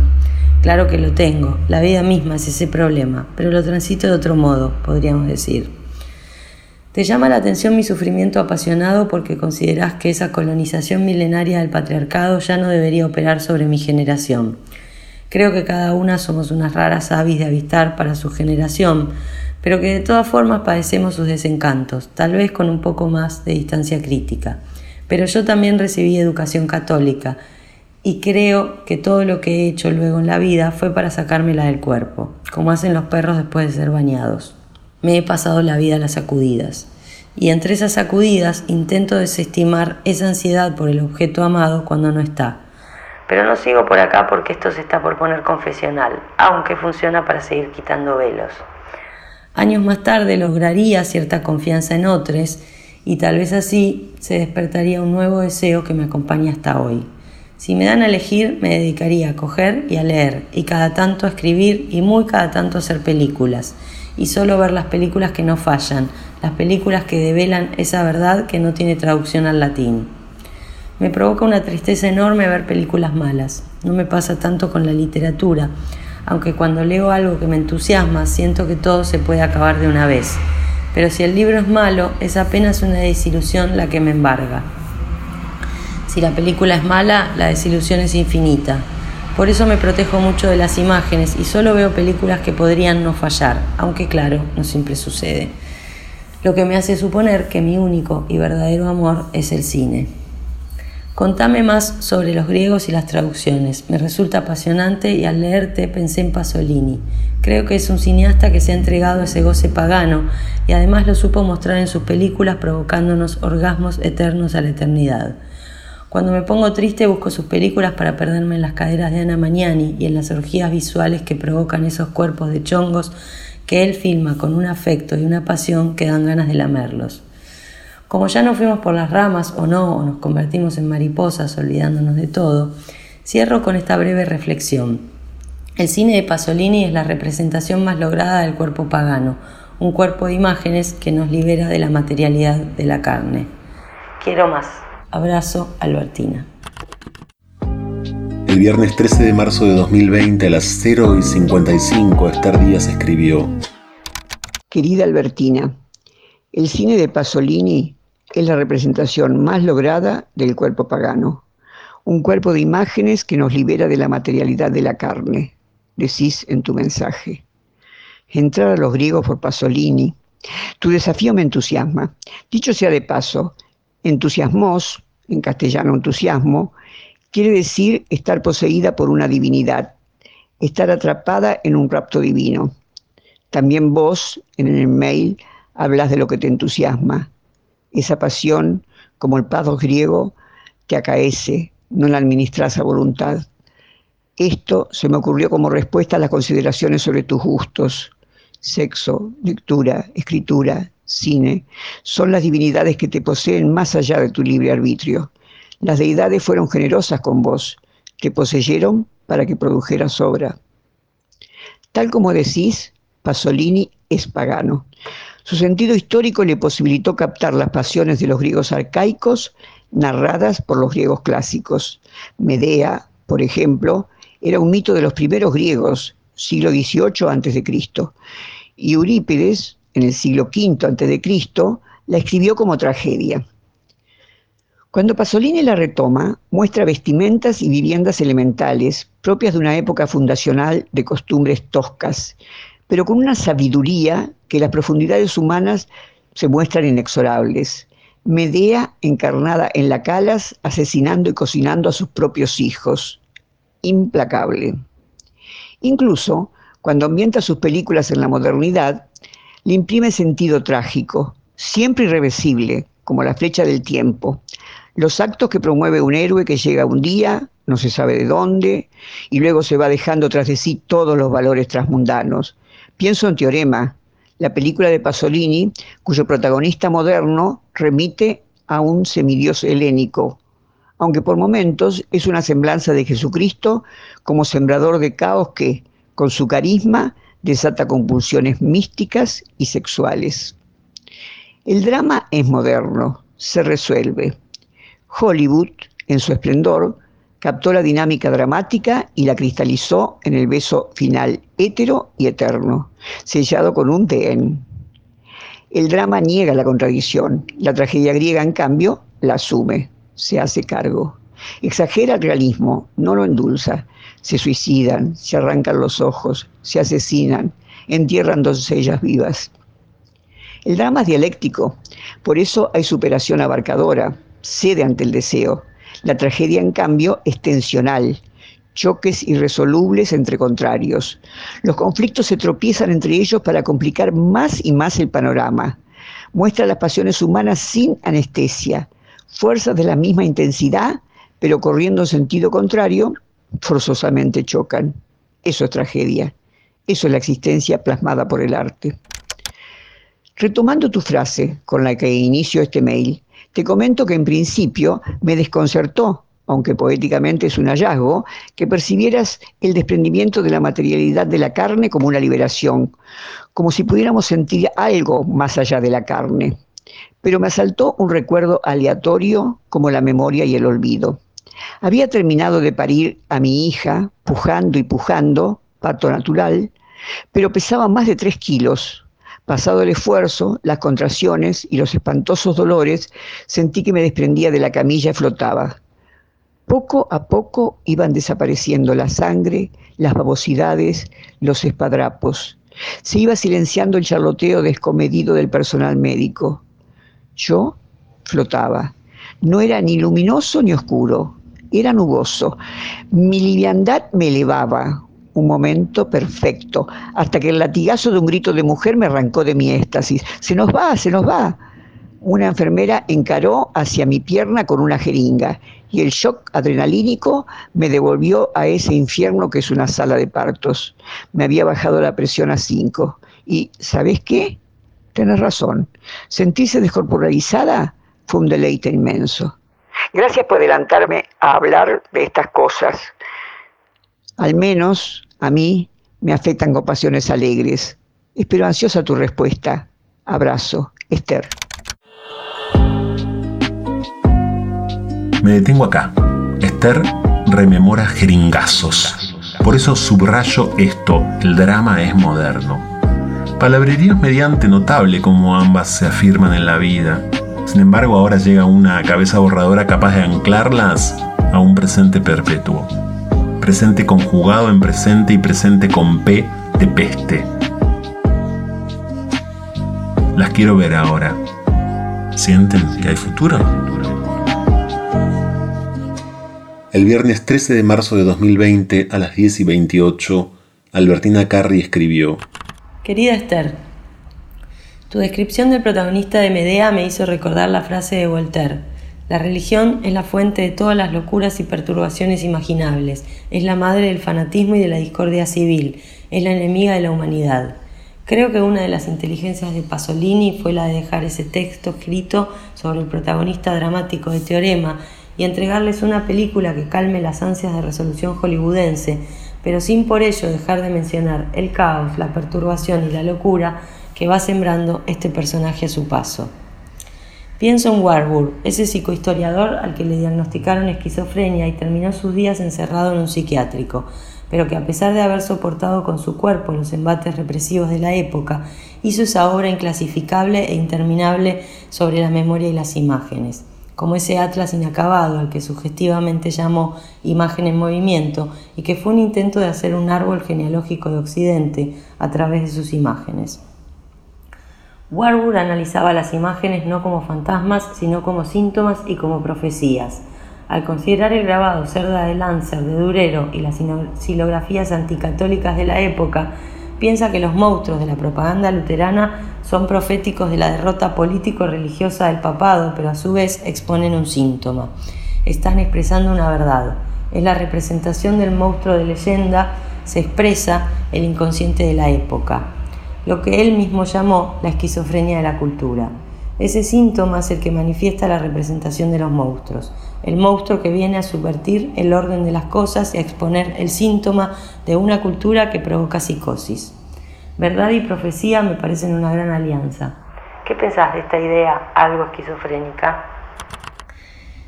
Claro que lo tengo, la vida misma es ese problema, pero lo transito de otro modo, podríamos decir. Te llama la atención mi sufrimiento apasionado porque consideras que esa colonización milenaria del patriarcado ya no debería operar sobre mi generación. Creo que cada una somos unas raras avis de avistar para su generación, pero que de todas formas padecemos sus desencantos, tal vez con un poco más de distancia crítica. Pero yo también recibí educación católica y creo que todo lo que he hecho luego en la vida fue para sacármela del cuerpo, como hacen los perros después de ser bañados. Me he pasado la vida a las sacudidas. Y entre esas sacudidas intento desestimar esa ansiedad por el objeto amado cuando no está. Pero no sigo por acá porque esto se está por poner confesional, aunque funciona para seguir quitando velos. Años más tarde lograría cierta confianza en otros y tal vez así se despertaría un nuevo deseo que me acompaña hasta hoy. Si me dan a elegir, me dedicaría a coger y a leer, y cada tanto a escribir y muy cada tanto a hacer películas y solo ver las películas que no fallan, las películas que develan esa verdad que no tiene traducción al latín. Me provoca una tristeza enorme ver películas malas. No me pasa tanto con la literatura, aunque cuando leo algo que me entusiasma siento que todo se puede acabar de una vez. Pero si el libro es malo, es apenas una desilusión la que me embarga. Si la película es mala, la desilusión es infinita. Por eso me protejo mucho de las imágenes y solo veo películas que podrían no fallar, aunque claro, no siempre sucede. Lo que me hace suponer que mi único y verdadero amor es el cine. Contame más sobre los griegos y las traducciones. Me resulta apasionante y al leerte pensé en Pasolini. Creo que es un cineasta que se ha entregado a ese goce pagano y además lo supo mostrar en sus películas provocándonos orgasmos eternos a la eternidad. Cuando me pongo triste busco sus películas para perderme en las caderas de Ana Magnani y en las orgías visuales que provocan esos cuerpos de chongos que él filma con un afecto y una pasión que dan ganas de lamerlos. Como ya no fuimos por las ramas o no, o nos convertimos en mariposas olvidándonos de todo, cierro con esta breve reflexión. El cine de Pasolini es la representación más lograda del cuerpo pagano, un cuerpo de imágenes que nos libera de la materialidad de la carne. Quiero más. Abrazo, Albertina. El viernes 13 de marzo de 2020 a las 0 y 55, Esther Díaz escribió: Querida Albertina, el cine de Pasolini es la representación más lograda del cuerpo pagano, un cuerpo de imágenes que nos libera de la materialidad de la carne, decís en tu mensaje. Entrar a los griegos por Pasolini. Tu desafío me entusiasma. Dicho sea de paso, entusiasmos en castellano entusiasmo, quiere decir estar poseída por una divinidad, estar atrapada en un rapto divino. También vos, en el mail, hablas de lo que te entusiasma. Esa pasión, como el pado griego, te acaece, no la administras a voluntad. Esto se me ocurrió como respuesta a las consideraciones sobre tus gustos, sexo, lectura, escritura, cine, son las divinidades que te poseen más allá de tu libre arbitrio. Las deidades fueron generosas con vos, te poseyeron para que produjeras obra. Tal como decís, Pasolini es pagano. Su sentido histórico le posibilitó captar las pasiones de los griegos arcaicos narradas por los griegos clásicos. Medea, por ejemplo, era un mito de los primeros griegos, siglo XVIII a.C. Y Eurípides, en el siglo V a.C., la escribió como tragedia. Cuando Pasolini la retoma, muestra vestimentas y viviendas elementales propias de una época fundacional de costumbres toscas, pero con una sabiduría que las profundidades humanas se muestran inexorables. Medea encarnada en la Calas, asesinando y cocinando a sus propios hijos. Implacable. Incluso, cuando ambienta sus películas en la modernidad, le imprime sentido trágico, siempre irreversible, como la flecha del tiempo. Los actos que promueve un héroe que llega un día, no se sabe de dónde, y luego se va dejando tras de sí todos los valores transmundanos. Pienso en Teorema, la película de Pasolini, cuyo protagonista moderno remite a un semidios helénico, aunque por momentos es una semblanza de Jesucristo como sembrador de caos que, con su carisma, desata compulsiones místicas y sexuales. El drama es moderno, se resuelve. Hollywood, en su esplendor, captó la dinámica dramática y la cristalizó en el beso final hétero y eterno, sellado con un TN. El drama niega la contradicción, la tragedia griega, en cambio, la asume, se hace cargo. Exagera el realismo, no lo endulza. Se suicidan, se arrancan los ojos, se asesinan, entierran doncellas vivas. El drama es dialéctico, por eso hay superación abarcadora, cede ante el deseo. La tragedia, en cambio, es tensional, choques irresolubles entre contrarios. Los conflictos se tropiezan entre ellos para complicar más y más el panorama. Muestra las pasiones humanas sin anestesia, fuerzas de la misma intensidad, pero corriendo en sentido contrario, forzosamente chocan. Eso es tragedia. Eso es la existencia plasmada por el arte. Retomando tu frase con la que inicio este mail, te comento que en principio me desconcertó, aunque poéticamente es un hallazgo, que percibieras el desprendimiento de la materialidad de la carne como una liberación, como si pudiéramos sentir algo más allá de la carne. Pero me asaltó un recuerdo aleatorio como la memoria y el olvido. Había terminado de parir a mi hija, pujando y pujando, parto natural, pero pesaba más de tres kilos, Pasado el esfuerzo, las contracciones y los espantosos dolores, sentí que me desprendía de la camilla y flotaba. Poco a poco iban desapareciendo la sangre, las babosidades, los espadrapos. Se iba silenciando el charloteo descomedido del personal médico. Yo flotaba. No era ni luminoso ni oscuro, era nuboso. Mi liviandad me elevaba, un momento perfecto, hasta que el latigazo de un grito de mujer me arrancó de mi éxtasis. Se nos va, se nos va. Una enfermera encaró hacia mi pierna con una jeringa y el shock adrenalínico me devolvió a ese infierno que es una sala de partos. Me había bajado la presión a 5. Y, ¿sabes qué? Tienes razón. Sentirse descorporalizada fue un deleite inmenso. Gracias por adelantarme a hablar de estas cosas. Al menos a mí me afectan con pasiones alegres. Espero ansiosa tu respuesta. Abrazo. Esther. Me detengo acá. Esther rememora jeringazos. Por eso subrayo esto, el drama es moderno. Palabrería es mediante notable como ambas se afirman en la vida. Sin embargo, ahora llega una cabeza borradora capaz de anclarlas a un presente perpetuo presente conjugado en presente y presente con P de peste. Las quiero ver ahora. ¿Sienten que hay futuro? El viernes 13 de marzo de 2020 a las 10 y 28, Albertina Carri escribió. Querida Esther, tu descripción del protagonista de Medea me hizo recordar la frase de Voltaire la religión es la fuente de todas las locuras y perturbaciones imaginables, es la madre del fanatismo y de la discordia civil, es la enemiga de la humanidad. Creo que una de las inteligencias de Pasolini fue la de dejar ese texto escrito sobre el protagonista dramático de Teorema y entregarles una película que calme las ansias de resolución hollywoodense, pero sin por ello dejar de mencionar el caos, la perturbación y la locura que va sembrando este personaje a su paso. Pienso en Warburg, ese psicohistoriador al que le diagnosticaron esquizofrenia y terminó sus días encerrado en un psiquiátrico, pero que a pesar de haber soportado con su cuerpo los embates represivos de la época, hizo esa obra inclasificable e interminable sobre la memoria y las imágenes. como ese atlas inacabado al que sugestivamente llamó Imagen en Movimiento y que fue un intento de hacer un árbol genealógico de Occidente a través de sus imágenes. Warburg analizaba las imágenes no como fantasmas, sino como síntomas y como profecías. Al considerar el grabado Cerda de Lancer de Durero y las silografías anticatólicas de la época, piensa que los monstruos de la propaganda luterana son proféticos de la derrota político-religiosa del papado, pero a su vez exponen un síntoma. Están expresando una verdad. Es la representación del monstruo de leyenda, se expresa el inconsciente de la época, lo que él mismo llamó la esquizofrenia de la cultura. Ese síntoma es el que manifiesta la representación de los monstruos, el monstruo que viene a subvertir el orden de las cosas y a exponer el síntoma de una cultura que provoca psicosis. Verdad y profecía me parecen una gran alianza. ¿Qué pensás de esta idea algo esquizofrénica?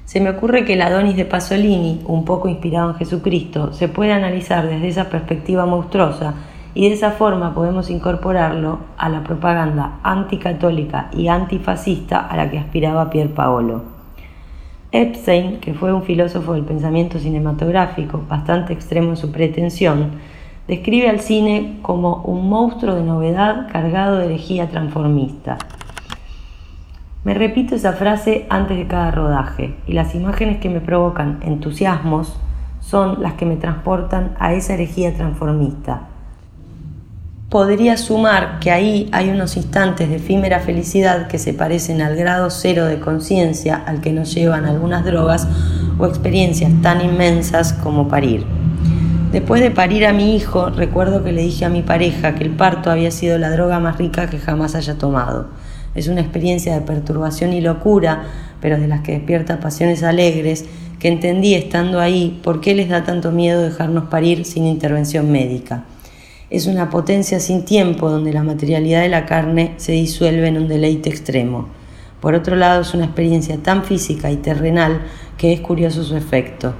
Se me ocurre que el Adonis de Pasolini, un poco inspirado en Jesucristo, se puede analizar desde esa perspectiva monstruosa y de esa forma podemos incorporarlo a la propaganda anticatólica y antifascista a la que aspiraba Pier Paolo. Epstein, que fue un filósofo del pensamiento cinematográfico bastante extremo en su pretensión, describe al cine como un monstruo de novedad cargado de herejía transformista. Me repito esa frase antes de cada rodaje y las imágenes que me provocan entusiasmos son las que me transportan a esa herejía transformista. Podría sumar que ahí hay unos instantes de efímera felicidad que se parecen al grado cero de conciencia al que nos llevan algunas drogas o experiencias tan inmensas como parir. Después de parir a mi hijo, recuerdo que le dije a mi pareja que el parto había sido la droga más rica que jamás haya tomado. Es una experiencia de perturbación y locura, pero de las que despierta pasiones alegres, que entendí estando ahí por qué les da tanto miedo dejarnos parir sin intervención médica. Es una potencia sin tiempo donde la materialidad de la carne se disuelve en un deleite extremo. Por otro lado, es una experiencia tan física y terrenal que es curioso su efecto.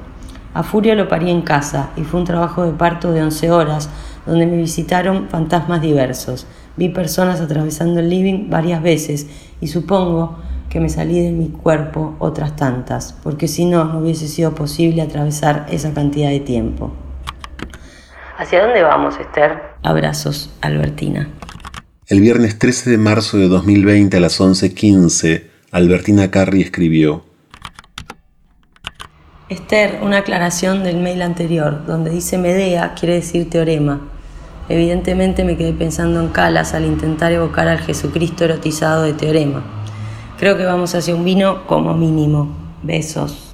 A Furia lo parí en casa y fue un trabajo de parto de 11 horas donde me visitaron fantasmas diversos. Vi personas atravesando el living varias veces y supongo que me salí de mi cuerpo otras tantas, porque si no, no hubiese sido posible atravesar esa cantidad de tiempo. ¿Hacia dónde vamos, Esther? Abrazos, Albertina. El viernes 13 de marzo de 2020 a las 11.15, Albertina Carri escribió, Esther, una aclaración del mail anterior, donde dice Medea quiere decir teorema. Evidentemente me quedé pensando en Calas al intentar evocar al Jesucristo erotizado de teorema. Creo que vamos hacia un vino como mínimo. Besos.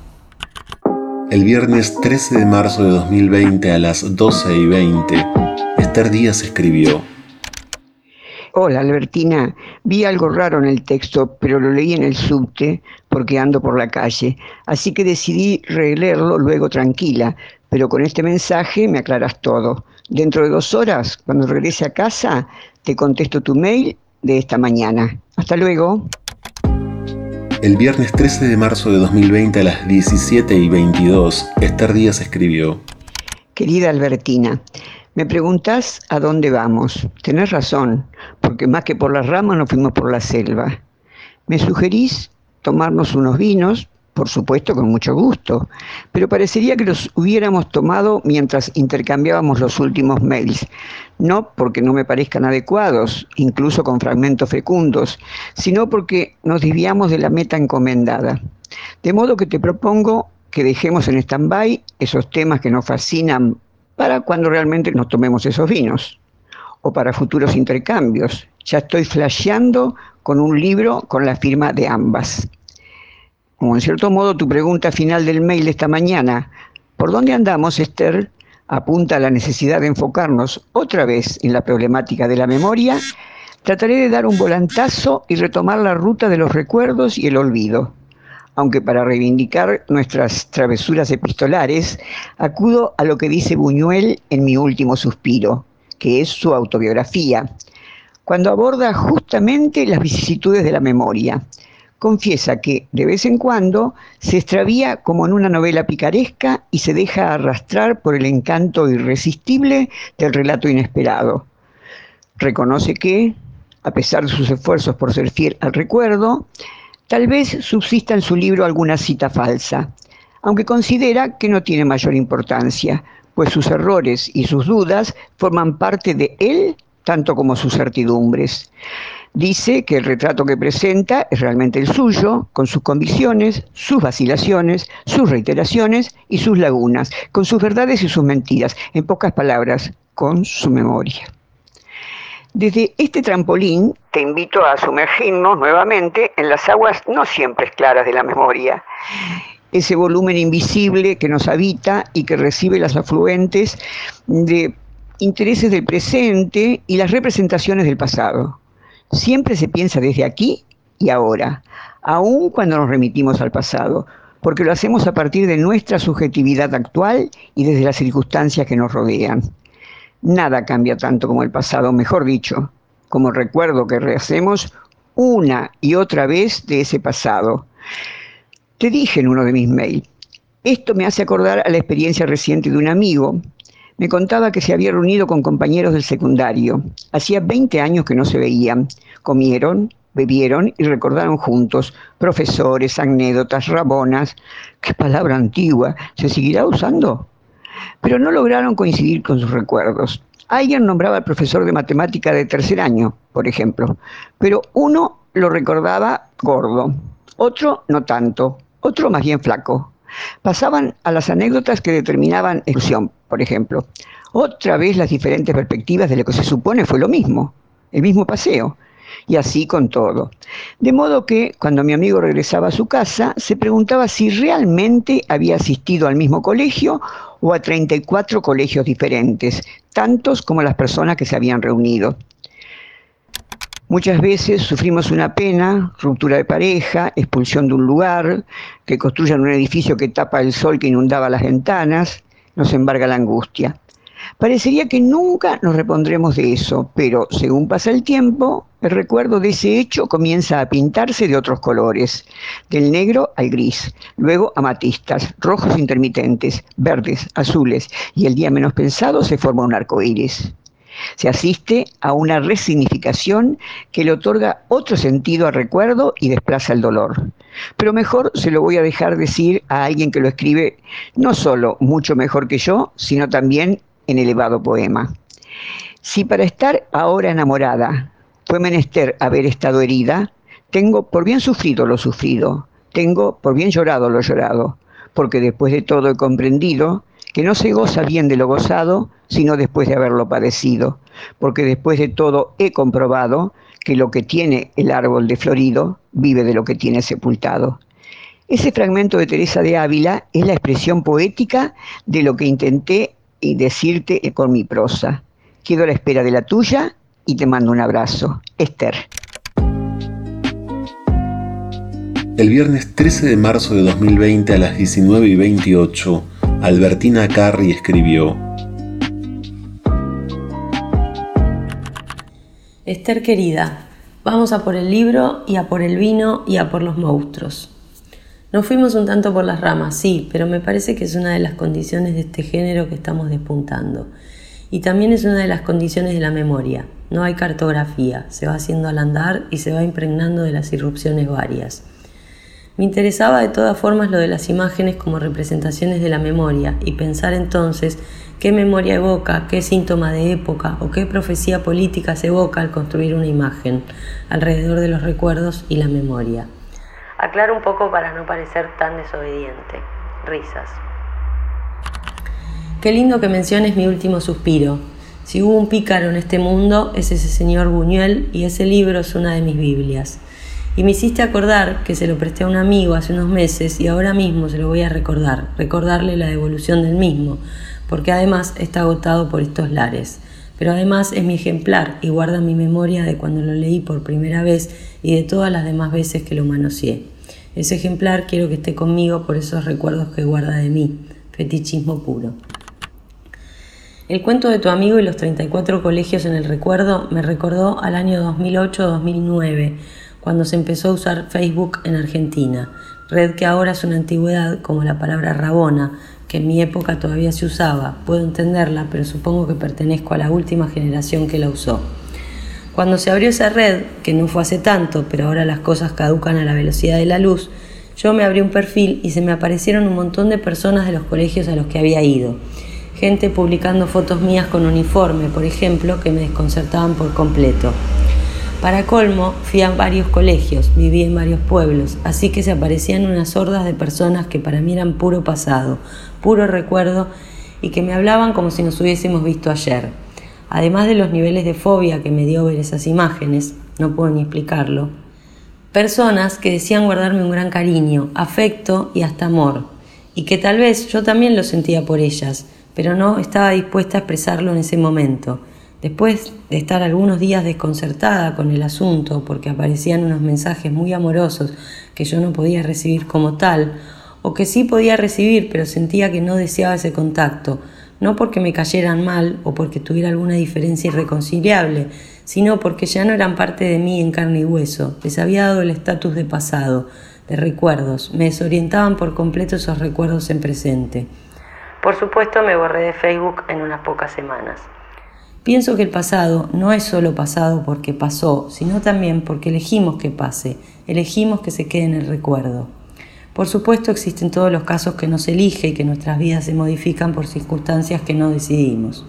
El viernes 13 de marzo de 2020 a las 12 y 20, Esther Díaz escribió. Hola Albertina, vi algo raro en el texto, pero lo leí en el subte porque ando por la calle, así que decidí releerlo luego tranquila, pero con este mensaje me aclaras todo. Dentro de dos horas, cuando regrese a casa, te contesto tu mail de esta mañana. Hasta luego. El viernes 13 de marzo de 2020 a las 17 y 22, Esther Díaz escribió. Querida Albertina, me preguntas a dónde vamos. Tenés razón, porque más que por las ramas nos fuimos por la selva. Me sugerís tomarnos unos vinos, por supuesto con mucho gusto, pero parecería que los hubiéramos tomado mientras intercambiábamos los últimos mails, no porque no me parezcan adecuados, incluso con fragmentos fecundos, sino porque nos desviamos de la meta encomendada. De modo que te propongo que dejemos en stand-by esos temas que nos fascinan para cuando realmente nos tomemos esos vinos o para futuros intercambios. Ya estoy flasheando con un libro con la firma de ambas. Como en cierto modo tu pregunta final del mail esta mañana, ¿por dónde andamos, Esther? apunta a la necesidad de enfocarnos otra vez en la problemática de la memoria, trataré de dar un volantazo y retomar la ruta de los recuerdos y el olvido aunque para reivindicar nuestras travesuras epistolares, acudo a lo que dice Buñuel en Mi último suspiro, que es su autobiografía, cuando aborda justamente las vicisitudes de la memoria. Confiesa que de vez en cuando se extravía como en una novela picaresca y se deja arrastrar por el encanto irresistible del relato inesperado. Reconoce que, a pesar de sus esfuerzos por ser fiel al recuerdo, Tal vez subsista en su libro alguna cita falsa, aunque considera que no tiene mayor importancia, pues sus errores y sus dudas forman parte de él tanto como sus certidumbres. Dice que el retrato que presenta es realmente el suyo, con sus convicciones, sus vacilaciones, sus reiteraciones y sus lagunas, con sus verdades y sus mentiras, en pocas palabras, con su memoria. Desde este trampolín te invito a sumergirnos nuevamente en las aguas no siempre claras de la memoria, ese volumen invisible que nos habita y que recibe las afluentes de intereses del presente y las representaciones del pasado. Siempre se piensa desde aquí y ahora, aun cuando nos remitimos al pasado, porque lo hacemos a partir de nuestra subjetividad actual y desde las circunstancias que nos rodean. Nada cambia tanto como el pasado, mejor dicho, como el recuerdo que rehacemos una y otra vez de ese pasado. Te dije en uno de mis mails, esto me hace acordar a la experiencia reciente de un amigo me contaba que se había reunido con compañeros del secundario. Hacía 20 años que no se veían. Comieron, bebieron y recordaron juntos profesores, anécdotas, rabonas. Qué palabra antigua. ¿Se seguirá usando? Pero no lograron coincidir con sus recuerdos. Alguien nombraba al profesor de matemática de tercer año, por ejemplo, pero uno lo recordaba gordo, otro no tanto, otro más bien flaco. Pasaban a las anécdotas que determinaban exclusión, por ejemplo. Otra vez las diferentes perspectivas de lo que se supone fue lo mismo, el mismo paseo. Y así con todo. De modo que cuando mi amigo regresaba a su casa, se preguntaba si realmente había asistido al mismo colegio o a 34 colegios diferentes, tantos como las personas que se habían reunido. Muchas veces sufrimos una pena, ruptura de pareja, expulsión de un lugar, que construyan un edificio que tapa el sol que inundaba las ventanas, nos embarga la angustia. Parecería que nunca nos repondremos de eso, pero según pasa el tiempo, el recuerdo de ese hecho comienza a pintarse de otros colores, del negro al gris, luego amatistas, rojos intermitentes, verdes, azules, y el día menos pensado se forma un arco iris. Se asiste a una resignificación que le otorga otro sentido al recuerdo y desplaza el dolor. Pero mejor se lo voy a dejar decir a alguien que lo escribe no solo mucho mejor que yo, sino también en elevado poema. Si para estar ahora enamorada fue menester haber estado herida, tengo por bien sufrido lo sufrido, tengo por bien llorado lo llorado, porque después de todo he comprendido que no se goza bien de lo gozado, sino después de haberlo padecido, porque después de todo he comprobado que lo que tiene el árbol de florido vive de lo que tiene sepultado. Ese fragmento de Teresa de Ávila es la expresión poética de lo que intenté decirte con mi prosa. Quedo a la espera de la tuya y te mando un abrazo. Esther. El viernes 13 de marzo de 2020 a las 19 y 28 Albertina Carri escribió, Esther querida, vamos a por el libro y a por el vino y a por los monstruos. Nos fuimos un tanto por las ramas, sí, pero me parece que es una de las condiciones de este género que estamos despuntando. Y también es una de las condiciones de la memoria. No hay cartografía, se va haciendo al andar y se va impregnando de las irrupciones varias. Me interesaba de todas formas lo de las imágenes como representaciones de la memoria y pensar entonces qué memoria evoca, qué síntoma de época o qué profecía política se evoca al construir una imagen alrededor de los recuerdos y la memoria. Aclaro un poco para no parecer tan desobediente. Risas. Qué lindo que menciones mi último suspiro. Si hubo un pícaro en este mundo, es ese señor Buñuel y ese libro es una de mis Biblias. Y me hiciste acordar que se lo presté a un amigo hace unos meses y ahora mismo se lo voy a recordar, recordarle la devolución del mismo, porque además está agotado por estos lares. Pero además es mi ejemplar y guarda mi memoria de cuando lo leí por primera vez y de todas las demás veces que lo manoseé. Ese ejemplar quiero que esté conmigo por esos recuerdos que guarda de mí, fetichismo puro. El cuento de tu amigo y los 34 colegios en el recuerdo me recordó al año 2008-2009 cuando se empezó a usar Facebook en Argentina, red que ahora es una antigüedad como la palabra rabona, que en mi época todavía se usaba. Puedo entenderla, pero supongo que pertenezco a la última generación que la usó. Cuando se abrió esa red, que no fue hace tanto, pero ahora las cosas caducan a la velocidad de la luz, yo me abrí un perfil y se me aparecieron un montón de personas de los colegios a los que había ido. Gente publicando fotos mías con uniforme, por ejemplo, que me desconcertaban por completo. Para colmo, fui a varios colegios, viví en varios pueblos, así que se aparecían unas hordas de personas que para mí eran puro pasado, puro recuerdo y que me hablaban como si nos hubiésemos visto ayer. Además de los niveles de fobia que me dio ver esas imágenes, no puedo ni explicarlo, Personas que decían guardarme un gran cariño, afecto y hasta amor, y que tal vez yo también lo sentía por ellas, pero no estaba dispuesta a expresarlo en ese momento. Después de estar algunos días desconcertada con el asunto porque aparecían unos mensajes muy amorosos que yo no podía recibir como tal, o que sí podía recibir pero sentía que no deseaba ese contacto, no porque me cayeran mal o porque tuviera alguna diferencia irreconciliable, sino porque ya no eran parte de mí en carne y hueso, les había dado el estatus de pasado, de recuerdos, me desorientaban por completo esos recuerdos en presente. Por supuesto me borré de Facebook en unas pocas semanas. Pienso que el pasado no es solo pasado porque pasó, sino también porque elegimos que pase, elegimos que se quede en el recuerdo. Por supuesto existen todos los casos que no se elige y que nuestras vidas se modifican por circunstancias que no decidimos.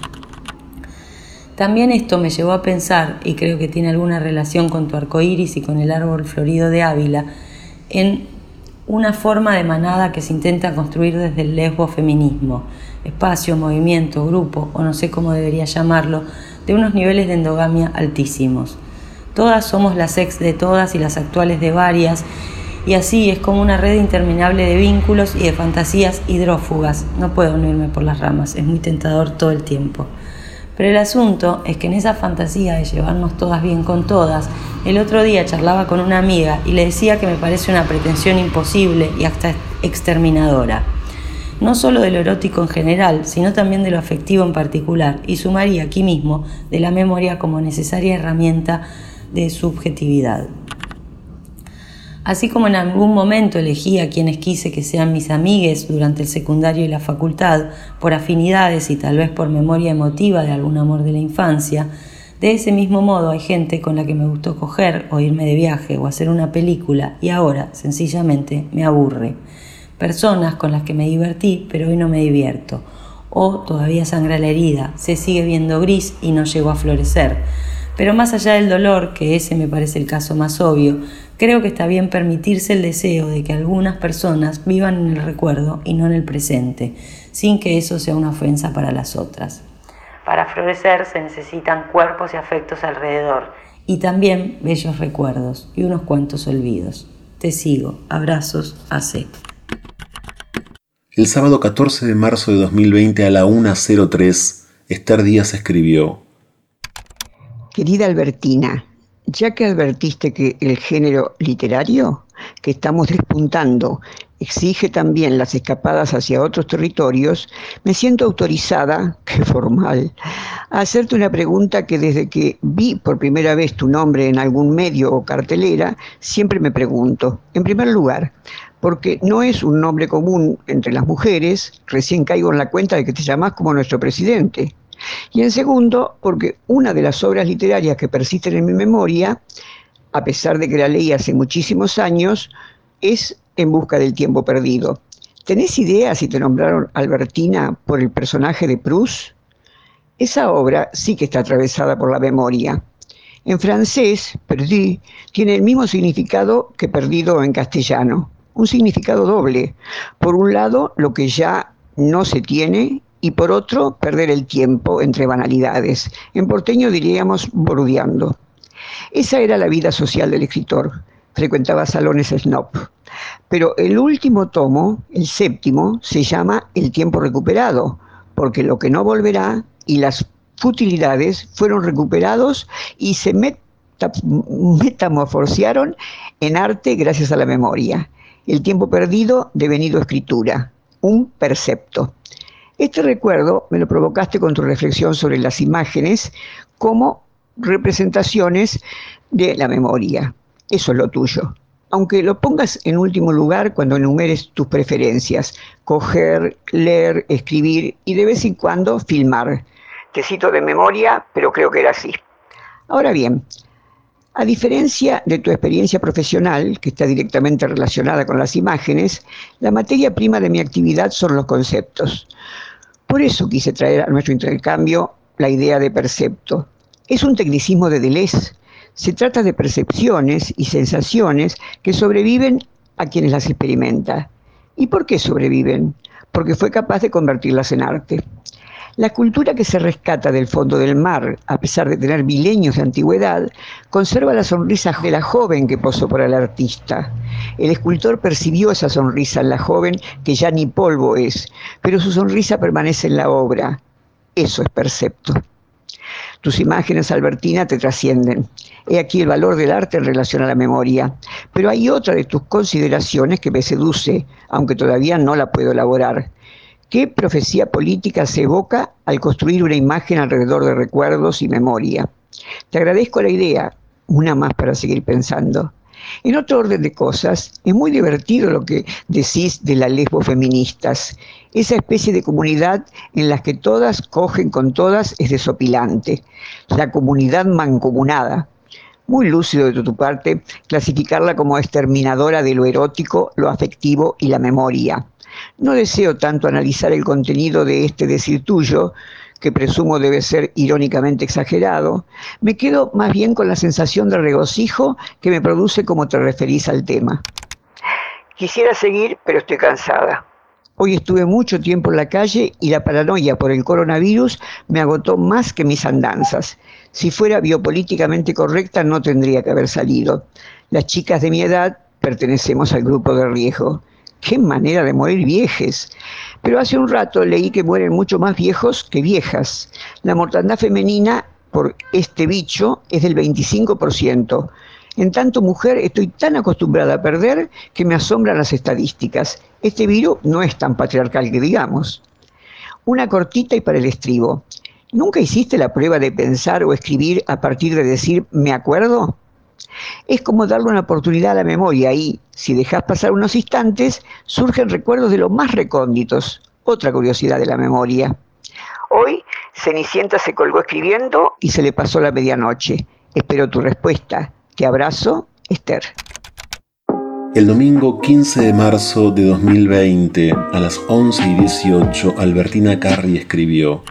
También esto me llevó a pensar, y creo que tiene alguna relación con tu arco iris y con el árbol florido de Ávila, en una forma de manada que se intenta construir desde el lesbo feminismo, espacio, movimiento, grupo, o no sé cómo debería llamarlo, de unos niveles de endogamia altísimos. Todas somos las ex de todas y las actuales de varias, y así es como una red interminable de vínculos y de fantasías hidrófugas. No puedo unirme por las ramas, es muy tentador todo el tiempo. Pero el asunto es que en esa fantasía de llevarnos todas bien con todas, el otro día charlaba con una amiga y le decía que me parece una pretensión imposible y hasta exterminadora. No solo de lo erótico en general, sino también de lo afectivo en particular, y sumaría aquí mismo de la memoria como necesaria herramienta de subjetividad. Así como en algún momento elegí a quienes quise que sean mis amigues durante el secundario y la facultad, por afinidades y tal vez por memoria emotiva de algún amor de la infancia, de ese mismo modo hay gente con la que me gustó coger o irme de viaje o hacer una película y ahora sencillamente me aburre. Personas con las que me divertí pero hoy no me divierto. O todavía sangra la herida, se sigue viendo gris y no llegó a florecer. Pero más allá del dolor, que ese me parece el caso más obvio, Creo que está bien permitirse el deseo de que algunas personas vivan en el recuerdo y no en el presente, sin que eso sea una ofensa para las otras. Para florecer se necesitan cuerpos y afectos alrededor, y también bellos recuerdos y unos cuantos olvidos. Te sigo. Abrazos, AC. El sábado 14 de marzo de 2020 a la 1.03, Esther Díaz escribió. Querida Albertina, ya que advertiste que el género literario que estamos despuntando exige también las escapadas hacia otros territorios, me siento autorizada, *laughs* que formal, a hacerte una pregunta que desde que vi por primera vez tu nombre en algún medio o cartelera, siempre me pregunto. En primer lugar, porque no es un nombre común entre las mujeres, recién caigo en la cuenta de que te llamas como nuestro presidente. Y en segundo, porque una de las obras literarias que persisten en mi memoria, a pesar de que la leí hace muchísimos años, es En busca del tiempo perdido. ¿Tenés idea si te nombraron Albertina por el personaje de Proust? Esa obra sí que está atravesada por la memoria. En francés, perdu tiene el mismo significado que perdido en castellano, un significado doble. Por un lado, lo que ya no se tiene y por otro, perder el tiempo entre banalidades. En porteño diríamos borudeando. Esa era la vida social del escritor. Frecuentaba salones snob. Pero el último tomo, el séptimo, se llama El tiempo recuperado, porque lo que no volverá y las futilidades fueron recuperados y se metamorfosearon en arte gracias a la memoria. El tiempo perdido devenido escritura, un percepto. Este recuerdo me lo provocaste con tu reflexión sobre las imágenes como representaciones de la memoria. Eso es lo tuyo. Aunque lo pongas en último lugar cuando enumeres tus preferencias, coger, leer, escribir y de vez en cuando filmar. Te cito de memoria, pero creo que era así. Ahora bien, a diferencia de tu experiencia profesional, que está directamente relacionada con las imágenes, la materia prima de mi actividad son los conceptos. Por eso quise traer a nuestro intercambio la idea de percepto. Es un tecnicismo de Deleuze. Se trata de percepciones y sensaciones que sobreviven a quienes las experimentan. ¿Y por qué sobreviven? Porque fue capaz de convertirlas en arte. La cultura que se rescata del fondo del mar, a pesar de tener milenios de antigüedad, conserva la sonrisa de la joven que posó por el artista. El escultor percibió esa sonrisa en la joven que ya ni polvo es, pero su sonrisa permanece en la obra. Eso es percepto. Tus imágenes, Albertina, te trascienden. He aquí el valor del arte en relación a la memoria. Pero hay otra de tus consideraciones que me seduce, aunque todavía no la puedo elaborar. ¿Qué profecía política se evoca al construir una imagen alrededor de recuerdos y memoria? Te agradezco la idea, una más para seguir pensando. En otro orden de cosas, es muy divertido lo que decís de las lesbofeministas. Esa especie de comunidad en la que todas cogen con todas es desopilante. La comunidad mancomunada. Muy lúcido de tu parte clasificarla como exterminadora de lo erótico, lo afectivo y la memoria. No deseo tanto analizar el contenido de este decir tuyo, que presumo debe ser irónicamente exagerado, me quedo más bien con la sensación de regocijo que me produce como te referís al tema. Quisiera seguir, pero estoy cansada. Hoy estuve mucho tiempo en la calle y la paranoia por el coronavirus me agotó más que mis andanzas. Si fuera biopolíticamente correcta no tendría que haber salido. Las chicas de mi edad pertenecemos al grupo de riesgo. Qué manera de morir viejes. Pero hace un rato leí que mueren mucho más viejos que viejas. La mortandad femenina por este bicho es del 25%. En tanto mujer estoy tan acostumbrada a perder que me asombran las estadísticas. Este virus no es tan patriarcal que digamos. Una cortita y para el estribo. ¿Nunca hiciste la prueba de pensar o escribir a partir de decir me acuerdo? Es como darle una oportunidad a la memoria y, si dejas pasar unos instantes, surgen recuerdos de los más recónditos. Otra curiosidad de la memoria. Hoy, Cenicienta se colgó escribiendo y se le pasó la medianoche. Espero tu respuesta. Te abrazo, Esther. El domingo 15 de marzo de 2020, a las 11 y 18, Albertina Carri escribió.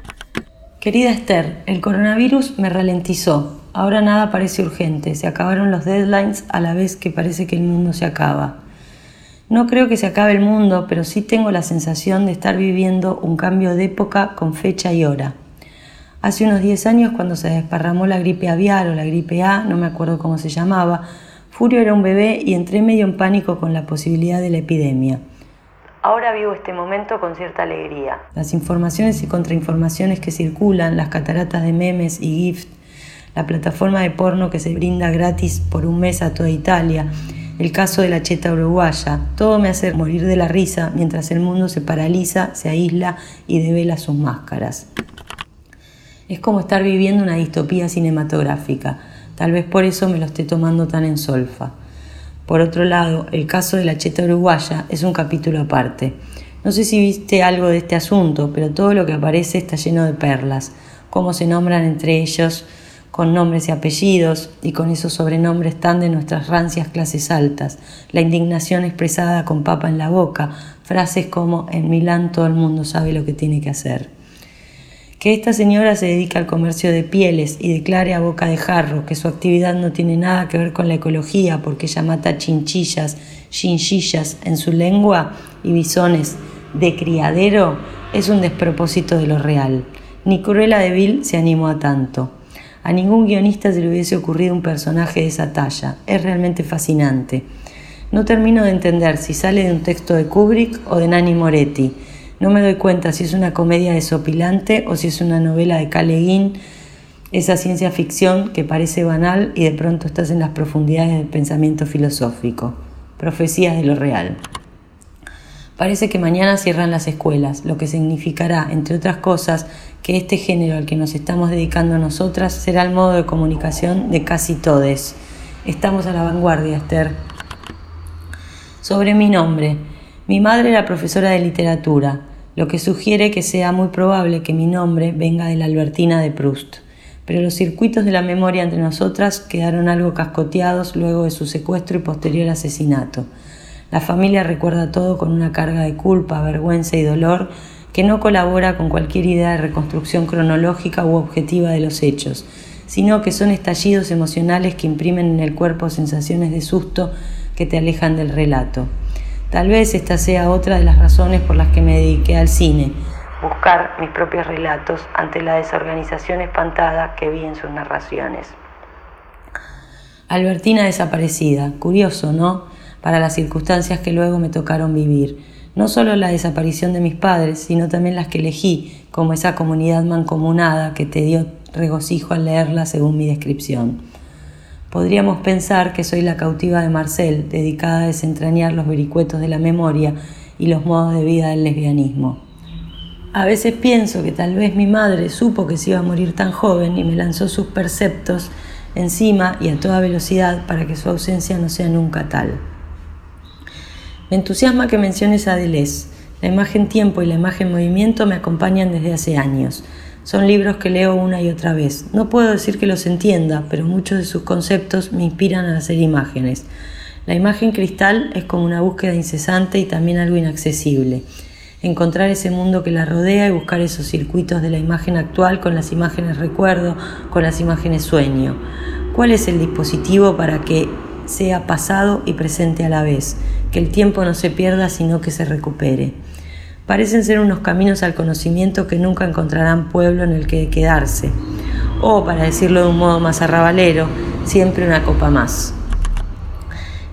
Querida Esther, el coronavirus me ralentizó. Ahora nada parece urgente, se acabaron los deadlines a la vez que parece que el mundo se acaba. No creo que se acabe el mundo, pero sí tengo la sensación de estar viviendo un cambio de época con fecha y hora. Hace unos 10 años, cuando se desparramó la gripe aviar o la gripe A, no me acuerdo cómo se llamaba, Furio era un bebé y entré medio en pánico con la posibilidad de la epidemia. Ahora vivo este momento con cierta alegría. Las informaciones y contrainformaciones que circulan, las cataratas de memes y GIFs, la plataforma de porno que se brinda gratis por un mes a toda Italia, el caso de la cheta uruguaya, todo me hace morir de la risa mientras el mundo se paraliza, se aísla y devela sus máscaras. Es como estar viviendo una distopía cinematográfica, tal vez por eso me lo esté tomando tan en solfa. Por otro lado, el caso de la cheta uruguaya es un capítulo aparte. No sé si viste algo de este asunto, pero todo lo que aparece está lleno de perlas, cómo se nombran entre ellos, con nombres y apellidos y con esos sobrenombres tan de nuestras rancias clases altas, la indignación expresada con papa en la boca, frases como en Milán todo el mundo sabe lo que tiene que hacer. Que esta señora se dedica al comercio de pieles y declare a boca de jarro que su actividad no tiene nada que ver con la ecología porque ella mata chinchillas, chinchillas en su lengua y bisones de criadero es un despropósito de lo real. Ni Cruella de Vil se animó a tanto. A ningún guionista se le hubiese ocurrido un personaje de esa talla. Es realmente fascinante. No termino de entender si sale de un texto de Kubrick o de Nanni Moretti. No me doy cuenta si es una comedia desopilante o si es una novela de Caleguín, esa ciencia ficción que parece banal y de pronto estás en las profundidades del pensamiento filosófico. Profecías de lo real. Parece que mañana cierran las escuelas, lo que significará, entre otras cosas, que este género al que nos estamos dedicando nosotras será el modo de comunicación de casi todes. Estamos a la vanguardia, Esther. Sobre mi nombre. Mi madre era profesora de literatura, lo que sugiere que sea muy probable que mi nombre venga de la Albertina de Proust. pero los circuitos de la memoria entre nosotras quedaron algo cascoteados luego de su secuestro y posterior asesinato. La familia recuerda todo con una carga de culpa, vergüenza y dolor que no colabora con cualquier idea de reconstrucción cronológica u objetiva de los hechos, sino que son estallidos emocionales que imprimen en el cuerpo sensaciones de susto que te alejan del relato. Tal vez esta sea otra de las razones por las que me dediqué al cine, buscar mis propios relatos ante la desorganización espantada que vi en sus narraciones. Albertina desaparecida, curioso, ¿no? Para las circunstancias que luego me tocaron vivir. No solo la desaparición de mis padres, sino también las que elegí, como esa comunidad mancomunada que te dio regocijo al leerla según mi descripción. Podríamos pensar que soy la cautiva de Marcel, dedicada a desentrañar los vericuetos de la memoria y los modos de vida del lesbianismo. A veces pienso que tal vez mi madre supo que se iba a morir tan joven y me lanzó sus perceptos encima y a toda velocidad para que su ausencia no sea nunca tal. Me entusiasma que menciones a Deleuze. La imagen tiempo y la imagen movimiento me acompañan desde hace años. Son libros que leo una y otra vez. No puedo decir que los entienda, pero muchos de sus conceptos me inspiran a hacer imágenes. La imagen cristal es como una búsqueda incesante y también algo inaccesible encontrar ese mundo que la rodea y buscar esos circuitos de la imagen actual con las imágenes recuerdo, con las imágenes sueño. ¿Cuál es el dispositivo para que sea pasado y presente a la vez? Que el tiempo no se pierda, sino que se recupere. Parecen ser unos caminos al conocimiento que nunca encontrarán pueblo en el que quedarse. O, para decirlo de un modo más arrabalero, siempre una copa más.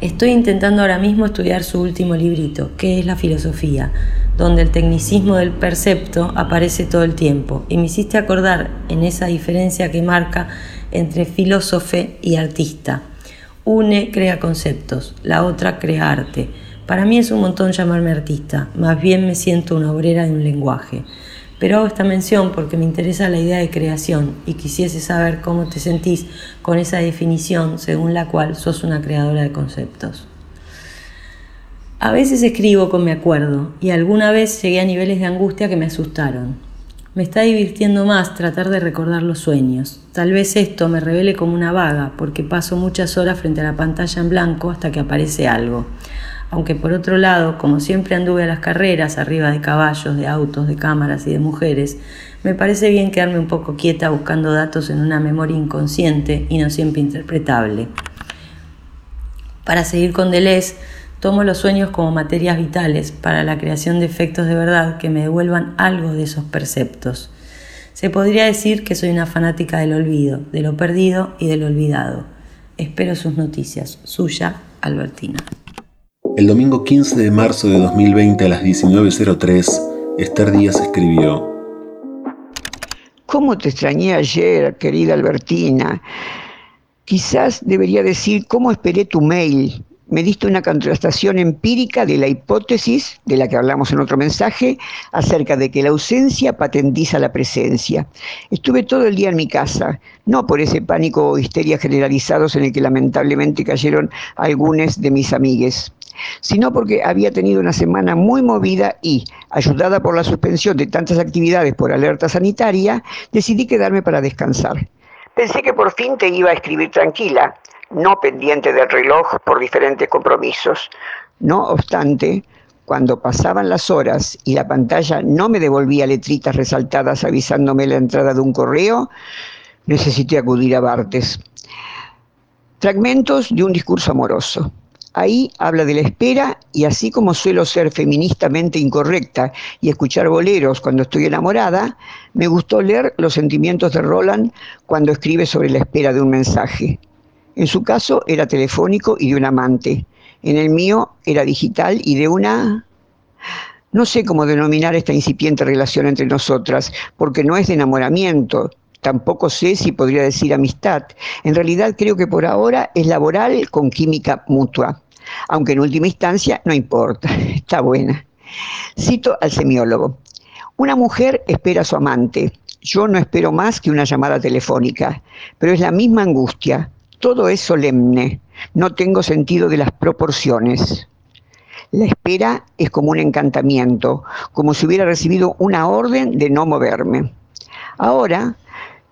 Estoy intentando ahora mismo estudiar su último librito, que es la filosofía, donde el tecnicismo del percepto aparece todo el tiempo, y me hiciste acordar en esa diferencia que marca entre filósofe y artista. Une crea conceptos, la otra crea arte. Para mí es un montón llamarme artista, más bien me siento una obrera de un lenguaje. Pero hago esta mención porque me interesa la idea de creación y quisiese saber cómo te sentís con esa definición según la cual sos una creadora de conceptos. A veces escribo con mi acuerdo y alguna vez llegué a niveles de angustia que me asustaron. Me está divirtiendo más tratar de recordar los sueños. Tal vez esto me revele como una vaga porque paso muchas horas frente a la pantalla en blanco hasta que aparece algo aunque por otro lado, como siempre anduve a las carreras, arriba de caballos, de autos, de cámaras y de mujeres, me parece bien quedarme un poco quieta buscando datos en una memoria inconsciente y no siempre interpretable. Para seguir con Deleuze, tomo los sueños como materias vitales para la creación de efectos de verdad que me devuelvan algo de esos perceptos. Se podría decir que soy una fanática del olvido, de lo perdido y de lo olvidado. Espero sus noticias. Suya, Albertina. El domingo 15 de marzo de 2020 a las 19.03, Esther Díaz escribió, ¿Cómo te extrañé ayer, querida Albertina? Quizás debería decir cómo esperé tu mail me diste una contrastación empírica de la hipótesis, de la que hablamos en otro mensaje, acerca de que la ausencia patentiza la presencia. Estuve todo el día en mi casa, no por ese pánico o histeria generalizados en el que lamentablemente cayeron algunos de mis amigues, sino porque había tenido una semana muy movida y, ayudada por la suspensión de tantas actividades por alerta sanitaria, decidí quedarme para descansar. Pensé que por fin te iba a escribir tranquila, no pendiente del reloj por diferentes compromisos. No obstante, cuando pasaban las horas y la pantalla no me devolvía letritas resaltadas avisándome la entrada de un correo, necesité acudir a Bartes. Fragmentos de un discurso amoroso. Ahí habla de la espera y así como suelo ser feministamente incorrecta y escuchar boleros cuando estoy enamorada, me gustó leer los sentimientos de Roland cuando escribe sobre la espera de un mensaje. En su caso era telefónico y de un amante. En el mío era digital y de una... No sé cómo denominar esta incipiente relación entre nosotras, porque no es de enamoramiento, tampoco sé si podría decir amistad. En realidad creo que por ahora es laboral con química mutua, aunque en última instancia no importa, *laughs* está buena. Cito al semiólogo. Una mujer espera a su amante. Yo no espero más que una llamada telefónica, pero es la misma angustia, todo es solemne, no tengo sentido de las proporciones. La espera es como un encantamiento, como si hubiera recibido una orden de no moverme. Ahora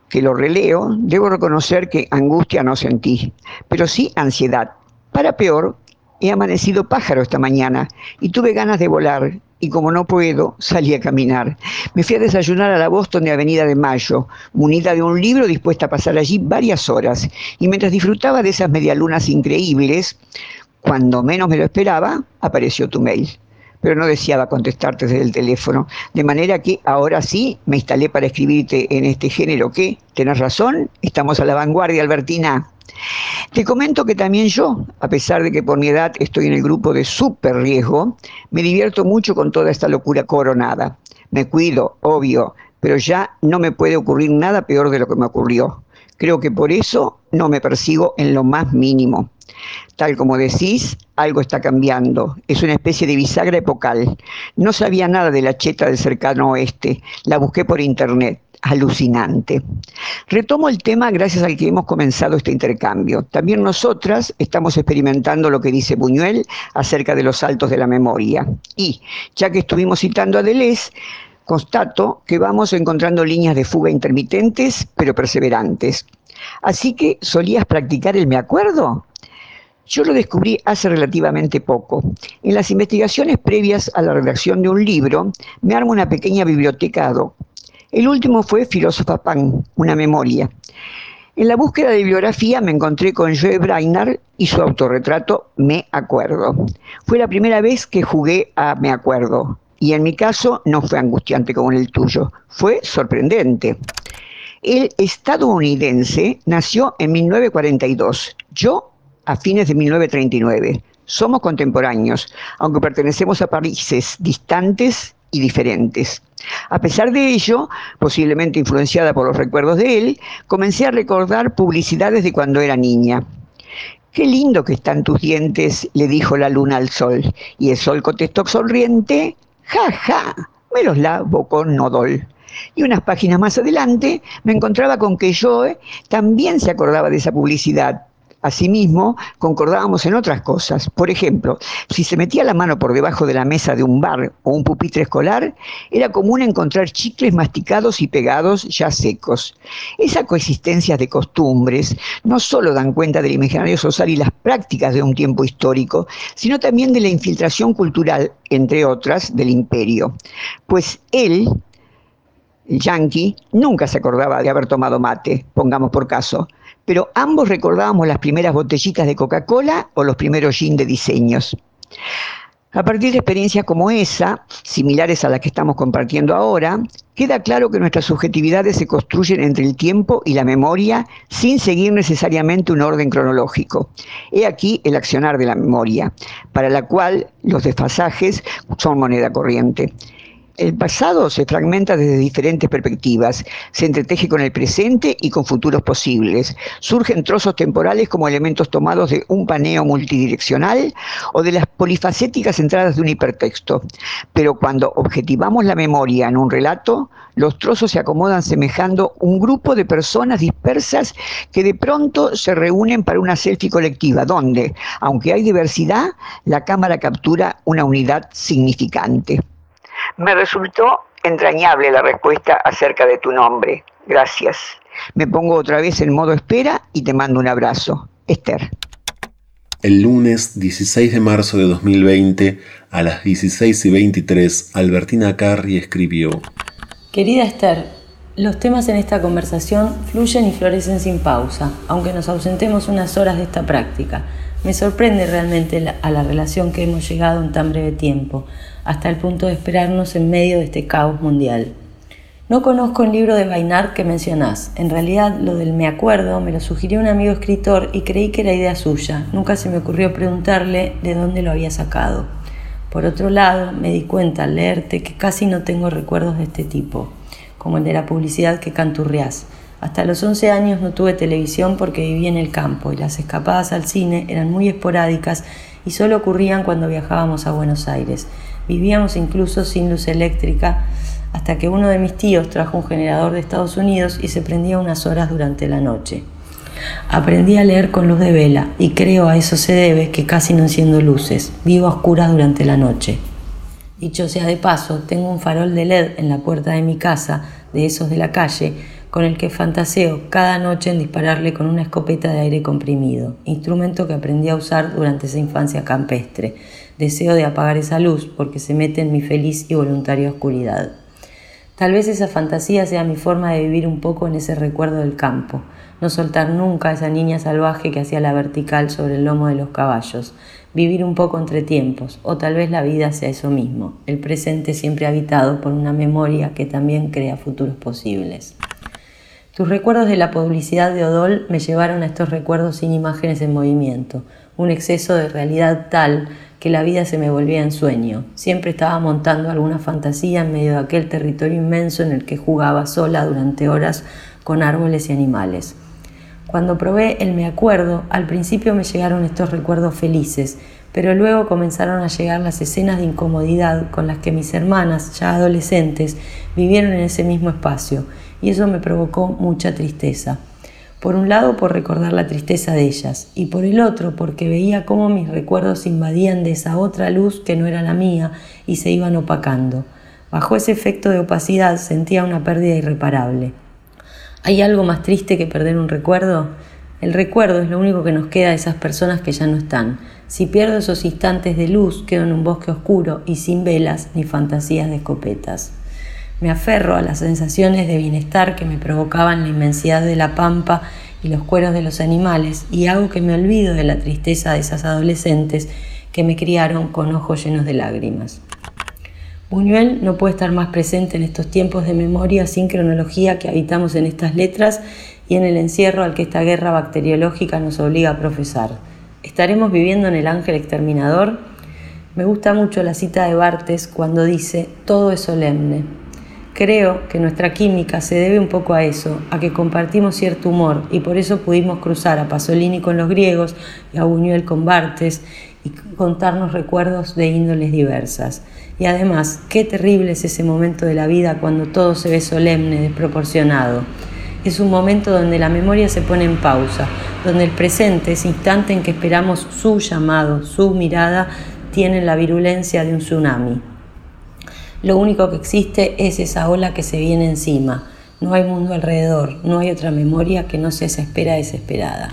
que lo releo, debo reconocer que angustia no sentí, pero sí ansiedad. Para peor, he amanecido pájaro esta mañana y tuve ganas de volar y como no puedo, salí a caminar. Me fui a desayunar a la Boston de Avenida de Mayo, munida de un libro dispuesta a pasar allí varias horas. Y mientras disfrutaba de esas medialunas increíbles, cuando menos me lo esperaba, apareció tu mail pero no deseaba contestarte desde el teléfono. De manera que ahora sí me instalé para escribirte en este género que, tenés razón, estamos a la vanguardia, Albertina. Te comento que también yo, a pesar de que por mi edad estoy en el grupo de super riesgo, me divierto mucho con toda esta locura coronada. Me cuido, obvio, pero ya no me puede ocurrir nada peor de lo que me ocurrió. Creo que por eso no me persigo en lo más mínimo. Tal como decís, algo está cambiando. Es una especie de bisagra epocal. No sabía nada de la cheta del cercano oeste. La busqué por internet. Alucinante. Retomo el tema gracias al que hemos comenzado este intercambio. También nosotras estamos experimentando lo que dice Buñuel acerca de los saltos de la memoria. Y, ya que estuvimos citando a Deleuze, constato que vamos encontrando líneas de fuga intermitentes, pero perseverantes. Así que, ¿solías practicar el me acuerdo? Yo lo descubrí hace relativamente poco. En las investigaciones previas a la redacción de un libro, me armo una pequeña biblioteca El último fue Filósofa Pan, una memoria. En la búsqueda de bibliografía me encontré con Joe Brainard y su autorretrato Me Acuerdo. Fue la primera vez que jugué a Me Acuerdo. Y en mi caso no fue angustiante como en el tuyo, fue sorprendente. El estadounidense nació en 1942. Yo a fines de 1939. Somos contemporáneos, aunque pertenecemos a países distantes y diferentes. A pesar de ello, posiblemente influenciada por los recuerdos de él, comencé a recordar publicidades de cuando era niña. Qué lindo que están tus dientes, le dijo la luna al sol. Y el sol contestó sonriente, ja, ja, me los lavo con nodol. Y unas páginas más adelante me encontraba con que Joe también se acordaba de esa publicidad, Asimismo, concordábamos en otras cosas. Por ejemplo, si se metía la mano por debajo de la mesa de un bar o un pupitre escolar, era común encontrar chicles masticados y pegados ya secos. Esas coexistencias de costumbres no solo dan cuenta del imaginario social y las prácticas de un tiempo histórico, sino también de la infiltración cultural, entre otras, del imperio. Pues él, el yanqui, nunca se acordaba de haber tomado mate, pongamos por caso, pero ambos recordábamos las primeras botellitas de Coca-Cola o los primeros gin de diseños. A partir de experiencias como esa, similares a las que estamos compartiendo ahora, queda claro que nuestras subjetividades se construyen entre el tiempo y la memoria sin seguir necesariamente un orden cronológico. He aquí el accionar de la memoria, para la cual los desfasajes son moneda corriente. El pasado se fragmenta desde diferentes perspectivas, se entreteje con el presente y con futuros posibles. Surgen trozos temporales como elementos tomados de un paneo multidireccional o de las polifacéticas entradas de un hipertexto. Pero cuando objetivamos la memoria en un relato, los trozos se acomodan semejando un grupo de personas dispersas que de pronto se reúnen para una selfie colectiva, donde, aunque hay diversidad, la cámara captura una unidad significante. Me resultó entrañable la respuesta acerca de tu nombre. Gracias. Me pongo otra vez en modo espera y te mando un abrazo. Esther. El lunes 16 de marzo de 2020, a las 16 y 23, Albertina Carri escribió: Querida Esther, los temas en esta conversación fluyen y florecen sin pausa, aunque nos ausentemos unas horas de esta práctica. Me sorprende realmente a la relación que hemos llegado en tan breve tiempo hasta el punto de esperarnos en medio de este caos mundial. No conozco el libro de Bainard que mencionás. En realidad, lo del me acuerdo me lo sugirió un amigo escritor y creí que era idea suya. Nunca se me ocurrió preguntarle de dónde lo había sacado. Por otro lado, me di cuenta al leerte que casi no tengo recuerdos de este tipo, como el de la publicidad que canturreás. Hasta los 11 años no tuve televisión porque vivía en el campo y las escapadas al cine eran muy esporádicas y solo ocurrían cuando viajábamos a Buenos Aires. Vivíamos incluso sin luz eléctrica hasta que uno de mis tíos trajo un generador de Estados Unidos y se prendía unas horas durante la noche. Aprendí a leer con luz de vela y creo a eso se debe que casi no enciendo luces, vivo a oscuras durante la noche. Dicho sea de paso, tengo un farol de LED en la puerta de mi casa, de esos de la calle, con el que fantaseo cada noche en dispararle con una escopeta de aire comprimido, instrumento que aprendí a usar durante esa infancia campestre. Deseo de apagar esa luz porque se mete en mi feliz y voluntaria oscuridad. Tal vez esa fantasía sea mi forma de vivir un poco en ese recuerdo del campo, no soltar nunca a esa niña salvaje que hacía la vertical sobre el lomo de los caballos, vivir un poco entre tiempos, o tal vez la vida sea eso mismo, el presente siempre habitado por una memoria que también crea futuros posibles. Tus recuerdos de la publicidad de Odol me llevaron a estos recuerdos sin imágenes en movimiento, un exceso de realidad tal que la vida se me volvía en sueño. Siempre estaba montando alguna fantasía en medio de aquel territorio inmenso en el que jugaba sola durante horas con árboles y animales. Cuando probé el me acuerdo, al principio me llegaron estos recuerdos felices, pero luego comenzaron a llegar las escenas de incomodidad con las que mis hermanas, ya adolescentes, vivieron en ese mismo espacio, y eso me provocó mucha tristeza. Por un lado por recordar la tristeza de ellas y por el otro porque veía cómo mis recuerdos invadían de esa otra luz que no era la mía y se iban opacando. Bajo ese efecto de opacidad sentía una pérdida irreparable. ¿Hay algo más triste que perder un recuerdo? El recuerdo es lo único que nos queda de esas personas que ya no están. Si pierdo esos instantes de luz, quedo en un bosque oscuro y sin velas ni fantasías de escopetas. Me aferro a las sensaciones de bienestar que me provocaban la inmensidad de la pampa y los cueros de los animales y hago que me olvido de la tristeza de esas adolescentes que me criaron con ojos llenos de lágrimas. Buñuel no puede estar más presente en estos tiempos de memoria sin cronología que habitamos en estas letras y en el encierro al que esta guerra bacteriológica nos obliga a profesar. ¿Estaremos viviendo en el ángel exterminador? Me gusta mucho la cita de Bartes cuando dice, todo es solemne, Creo que nuestra química se debe un poco a eso, a que compartimos cierto humor y por eso pudimos cruzar a Pasolini con los griegos y a Buñuel con Bartes y contarnos recuerdos de índoles diversas. Y además, qué terrible es ese momento de la vida cuando todo se ve solemne, desproporcionado. Es un momento donde la memoria se pone en pausa, donde el presente, ese instante en que esperamos su llamado, su mirada, tiene la virulencia de un tsunami. Lo único que existe es esa ola que se viene encima. No hay mundo alrededor, no hay otra memoria que no sea esa espera desesperada.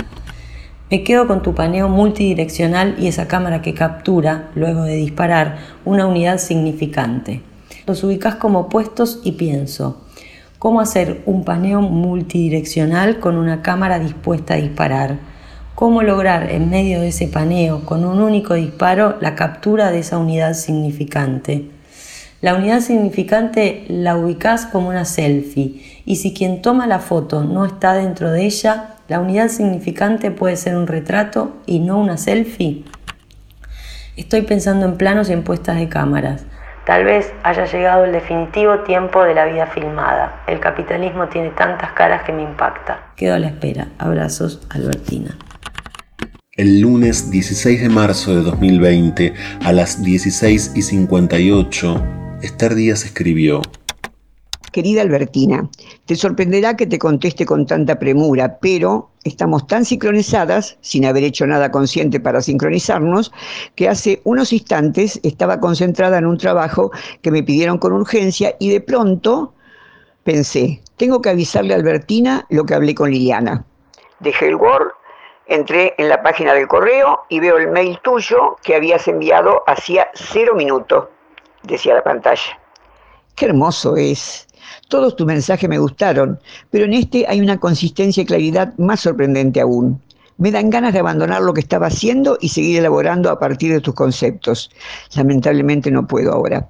Me quedo con tu paneo multidireccional y esa cámara que captura, luego de disparar, una unidad significante. Los ubicas como puestos y pienso, ¿cómo hacer un paneo multidireccional con una cámara dispuesta a disparar? ¿Cómo lograr en medio de ese paneo, con un único disparo, la captura de esa unidad significante? La unidad significante la ubicás como una selfie y si quien toma la foto no está dentro de ella, la unidad significante puede ser un retrato y no una selfie. Estoy pensando en planos y en puestas de cámaras. Tal vez haya llegado el definitivo tiempo de la vida filmada. El capitalismo tiene tantas caras que me impacta. Quedo a la espera. Abrazos, Albertina. El lunes 16 de marzo de 2020 a las 16 y 58 Esther Díaz escribió, Querida Albertina, te sorprenderá que te conteste con tanta premura, pero estamos tan sincronizadas, sin haber hecho nada consciente para sincronizarnos, que hace unos instantes estaba concentrada en un trabajo que me pidieron con urgencia y de pronto pensé, tengo que avisarle a Albertina lo que hablé con Liliana. Dejé el Word, entré en la página del correo y veo el mail tuyo que habías enviado hacía cero minutos decía la pantalla. Qué hermoso es. Todos tus mensajes me gustaron, pero en este hay una consistencia y claridad más sorprendente aún. Me dan ganas de abandonar lo que estaba haciendo y seguir elaborando a partir de tus conceptos. Lamentablemente no puedo ahora.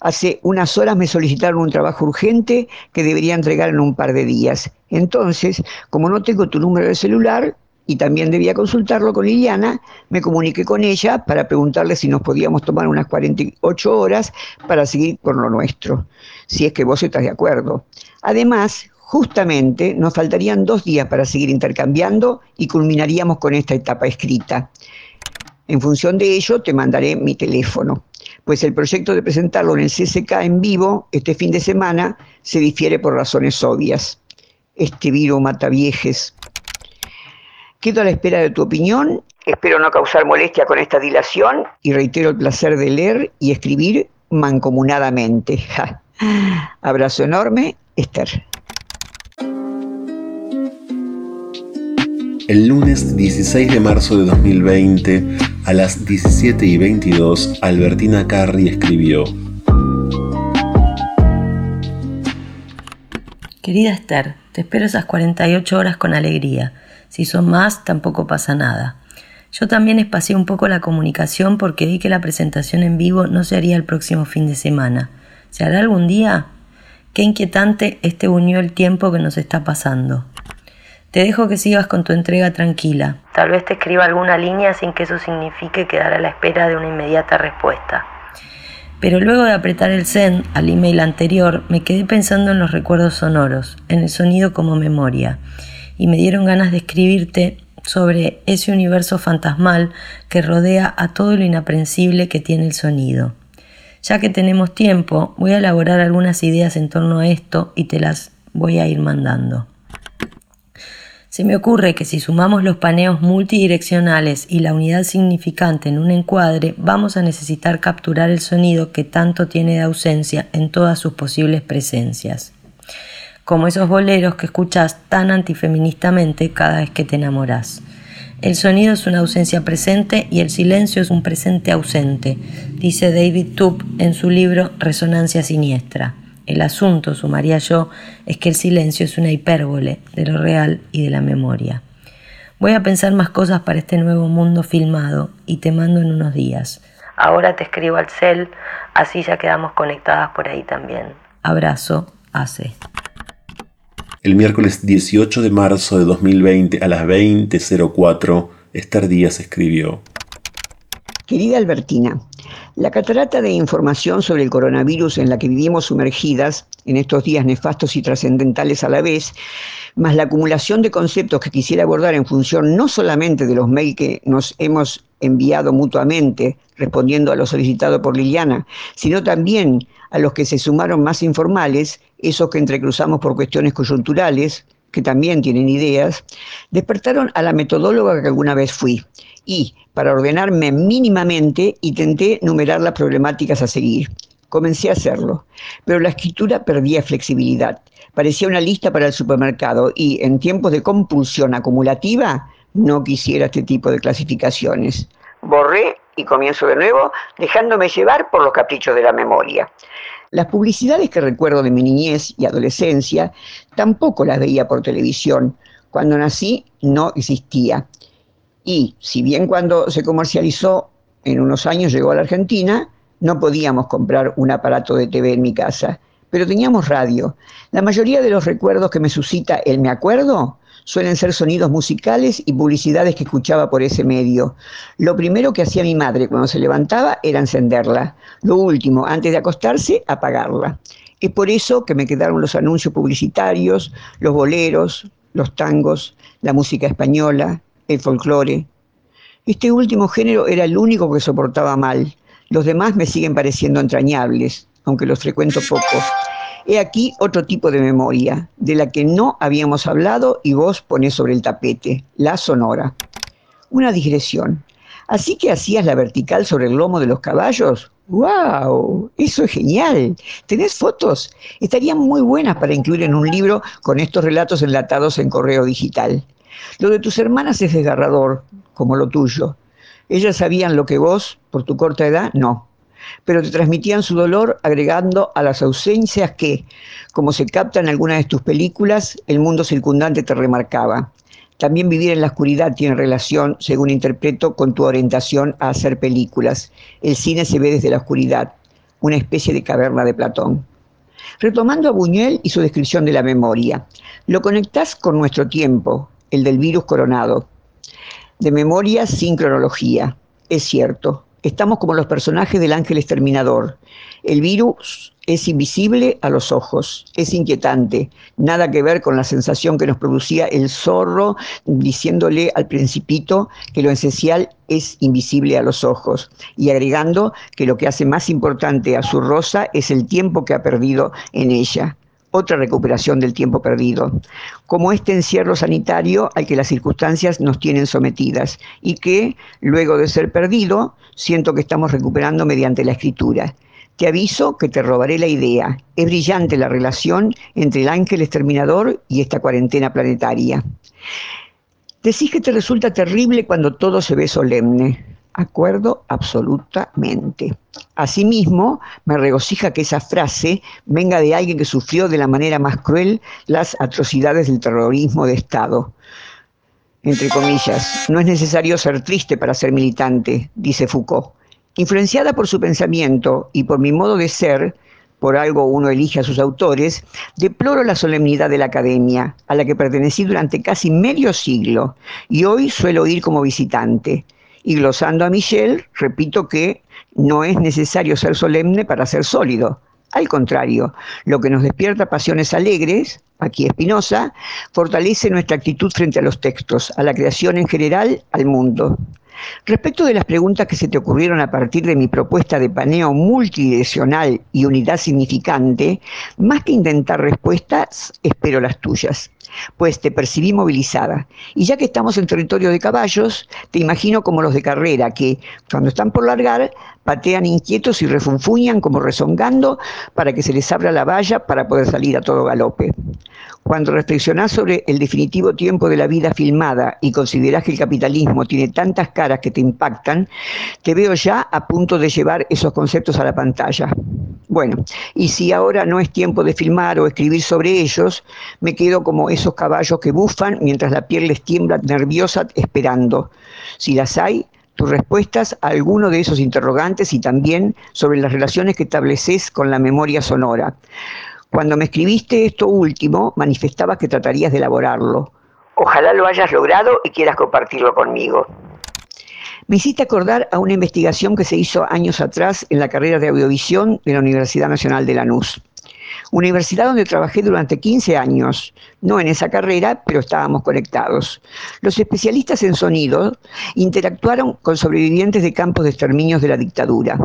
Hace unas horas me solicitaron un trabajo urgente que debería entregar en un par de días. Entonces, como no tengo tu número de celular, y también debía consultarlo con Liliana, me comuniqué con ella para preguntarle si nos podíamos tomar unas 48 horas para seguir con lo nuestro, si es que vos estás de acuerdo. Además, justamente nos faltarían dos días para seguir intercambiando y culminaríamos con esta etapa escrita. En función de ello, te mandaré mi teléfono, pues el proyecto de presentarlo en el CSK en vivo este fin de semana se difiere por razones obvias. Este virus mata viejes. Quedo a la espera de tu opinión, espero no causar molestia con esta dilación y reitero el placer de leer y escribir mancomunadamente. *laughs* Abrazo enorme, Esther. El lunes 16 de marzo de 2020, a las 17 y 22, Albertina Carri escribió. Querida Esther, te espero esas 48 horas con alegría. Si son más, tampoco pasa nada. Yo también espacié un poco la comunicación porque vi que la presentación en vivo no se haría el próximo fin de semana. ¿Se hará algún día? Qué inquietante este unió el tiempo que nos está pasando. Te dejo que sigas con tu entrega tranquila. Tal vez te escriba alguna línea sin que eso signifique quedar a la espera de una inmediata respuesta. Pero luego de apretar el send al email anterior, me quedé pensando en los recuerdos sonoros, en el sonido como memoria, y me dieron ganas de escribirte sobre ese universo fantasmal que rodea a todo lo inaprensible que tiene el sonido. Ya que tenemos tiempo, voy a elaborar algunas ideas en torno a esto y te las voy a ir mandando. Se me ocurre que si sumamos los paneos multidireccionales y la unidad significante en un encuadre, vamos a necesitar capturar el sonido que tanto tiene de ausencia en todas sus posibles presencias. Como esos boleros que escuchas tan antifeministamente cada vez que te enamoras. El sonido es una ausencia presente y el silencio es un presente ausente, dice David Tupp en su libro Resonancia Siniestra. El asunto, sumaría yo, es que el silencio es una hipérbole de lo real y de la memoria. Voy a pensar más cosas para este nuevo mundo filmado y te mando en unos días. Ahora te escribo al cel, así ya quedamos conectadas por ahí también. Abrazo, Ace. El miércoles 18 de marzo de 2020 a las 20.04, Esther Díaz escribió. Querida Albertina, la catarata de información sobre el coronavirus en la que vivimos sumergidas en estos días nefastos y trascendentales a la vez, más la acumulación de conceptos que quisiera abordar en función no solamente de los mails que nos hemos enviado mutuamente respondiendo a lo solicitado por Liliana, sino también a los que se sumaron más informales, esos que entrecruzamos por cuestiones coyunturales, que también tienen ideas, despertaron a la metodóloga que alguna vez fui y, para ordenarme mínimamente, intenté numerar las problemáticas a seguir. Comencé a hacerlo, pero la escritura perdía flexibilidad. Parecía una lista para el supermercado y, en tiempos de compulsión acumulativa, no quisiera este tipo de clasificaciones. Borré y comienzo de nuevo, dejándome llevar por los caprichos de la memoria. Las publicidades que recuerdo de mi niñez y adolescencia tampoco las veía por televisión. Cuando nací no existía. Y si bien cuando se comercializó en unos años llegó a la Argentina, no podíamos comprar un aparato de TV en mi casa, pero teníamos radio. La mayoría de los recuerdos que me suscita el me acuerdo suelen ser sonidos musicales y publicidades que escuchaba por ese medio. Lo primero que hacía mi madre cuando se levantaba era encenderla. Lo último, antes de acostarse, apagarla. Es por eso que me quedaron los anuncios publicitarios, los boleros, los tangos, la música española, el folclore. Este último género era el único que soportaba mal. Los demás me siguen pareciendo entrañables, aunque los frecuento poco. He aquí otro tipo de memoria, de la que no habíamos hablado y vos ponés sobre el tapete, la sonora. Una digresión. Así que hacías la vertical sobre el lomo de los caballos. ¡Wow! Eso es genial. ¿Tenés fotos? Estarían muy buenas para incluir en un libro con estos relatos enlatados en correo digital. Lo de tus hermanas es desgarrador, como lo tuyo. Ellas sabían lo que vos, por tu corta edad, no. Pero te transmitían su dolor agregando a las ausencias que, como se capta en algunas de tus películas, el mundo circundante te remarcaba. También vivir en la oscuridad tiene relación, según interpreto, con tu orientación a hacer películas. El cine se ve desde la oscuridad, una especie de caverna de Platón. Retomando a Buñuel y su descripción de la memoria, lo conectás con nuestro tiempo, el del virus coronado. De memoria sin cronología. Es cierto, estamos como los personajes del ángel exterminador. El virus es invisible a los ojos, es inquietante, nada que ver con la sensación que nos producía el zorro diciéndole al principito que lo esencial es invisible a los ojos y agregando que lo que hace más importante a su rosa es el tiempo que ha perdido en ella otra recuperación del tiempo perdido, como este encierro sanitario al que las circunstancias nos tienen sometidas y que, luego de ser perdido, siento que estamos recuperando mediante la escritura. Te aviso que te robaré la idea. Es brillante la relación entre el ángel exterminador y esta cuarentena planetaria. Decís que te resulta terrible cuando todo se ve solemne. Acuerdo absolutamente. Asimismo, me regocija que esa frase venga de alguien que sufrió de la manera más cruel las atrocidades del terrorismo de Estado. Entre comillas, no es necesario ser triste para ser militante, dice Foucault. Influenciada por su pensamiento y por mi modo de ser, por algo uno elige a sus autores, deploro la solemnidad de la academia, a la que pertenecí durante casi medio siglo, y hoy suelo ir como visitante. Y glosando a Michel, repito que no es necesario ser solemne para ser sólido. Al contrario, lo que nos despierta pasiones alegres, aquí Espinosa, fortalece nuestra actitud frente a los textos, a la creación en general, al mundo. Respecto de las preguntas que se te ocurrieron a partir de mi propuesta de paneo multidireccional y unidad significante, más que intentar respuestas, espero las tuyas pues te percibí movilizada. Y ya que estamos en territorio de caballos, te imagino como los de carrera, que cuando están por largar, patean inquietos y refunfuñan como rezongando para que se les abra la valla para poder salir a todo galope. Cuando reflexionás sobre el definitivo tiempo de la vida filmada y considerás que el capitalismo tiene tantas caras que te impactan, te veo ya a punto de llevar esos conceptos a la pantalla. Bueno, y si ahora no es tiempo de filmar o escribir sobre ellos, me quedo como esos caballos que bufan mientras la piel les tiembla nerviosa esperando. Si las hay, tus respuestas a alguno de esos interrogantes y también sobre las relaciones que estableces con la memoria sonora. Cuando me escribiste esto último, manifestabas que tratarías de elaborarlo. Ojalá lo hayas logrado y quieras compartirlo conmigo. Me hiciste acordar a una investigación que se hizo años atrás en la carrera de audiovisión de la Universidad Nacional de Lanús. Universidad donde trabajé durante 15 años, no en esa carrera, pero estábamos conectados. Los especialistas en sonido interactuaron con sobrevivientes de campos de exterminios de la dictadura.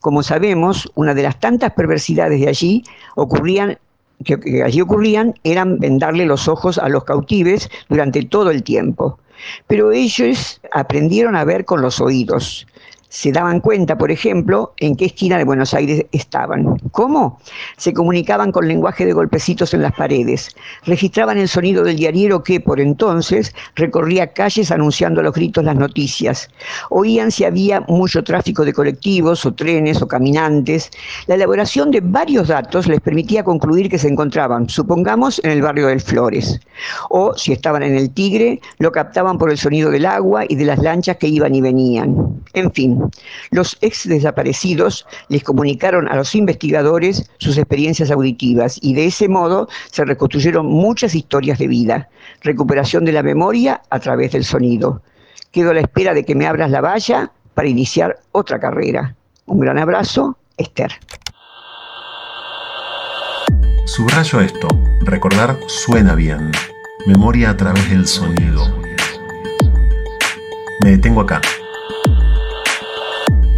Como sabemos, una de las tantas perversidades de allí ocurrían que, allí ocurrían eran vendarle los ojos a los cautives durante todo el tiempo. Pero ellos aprendieron a ver con los oídos se daban cuenta, por ejemplo, en qué esquina de Buenos Aires estaban. ¿Cómo? Se comunicaban con lenguaje de golpecitos en las paredes, registraban el sonido del diariero que, por entonces, recorría calles anunciando a los gritos las noticias, oían si había mucho tráfico de colectivos o trenes o caminantes. La elaboración de varios datos les permitía concluir que se encontraban, supongamos, en el barrio del Flores, o si estaban en el Tigre, lo captaban por el sonido del agua y de las lanchas que iban y venían. En fin, los ex desaparecidos les comunicaron a los investigadores sus experiencias auditivas y de ese modo se reconstruyeron muchas historias de vida, recuperación de la memoria a través del sonido. Quedo a la espera de que me abras la valla para iniciar otra carrera. Un gran abrazo, Esther. Subrayo esto, recordar suena bien. Memoria a través del sonido. Me detengo acá.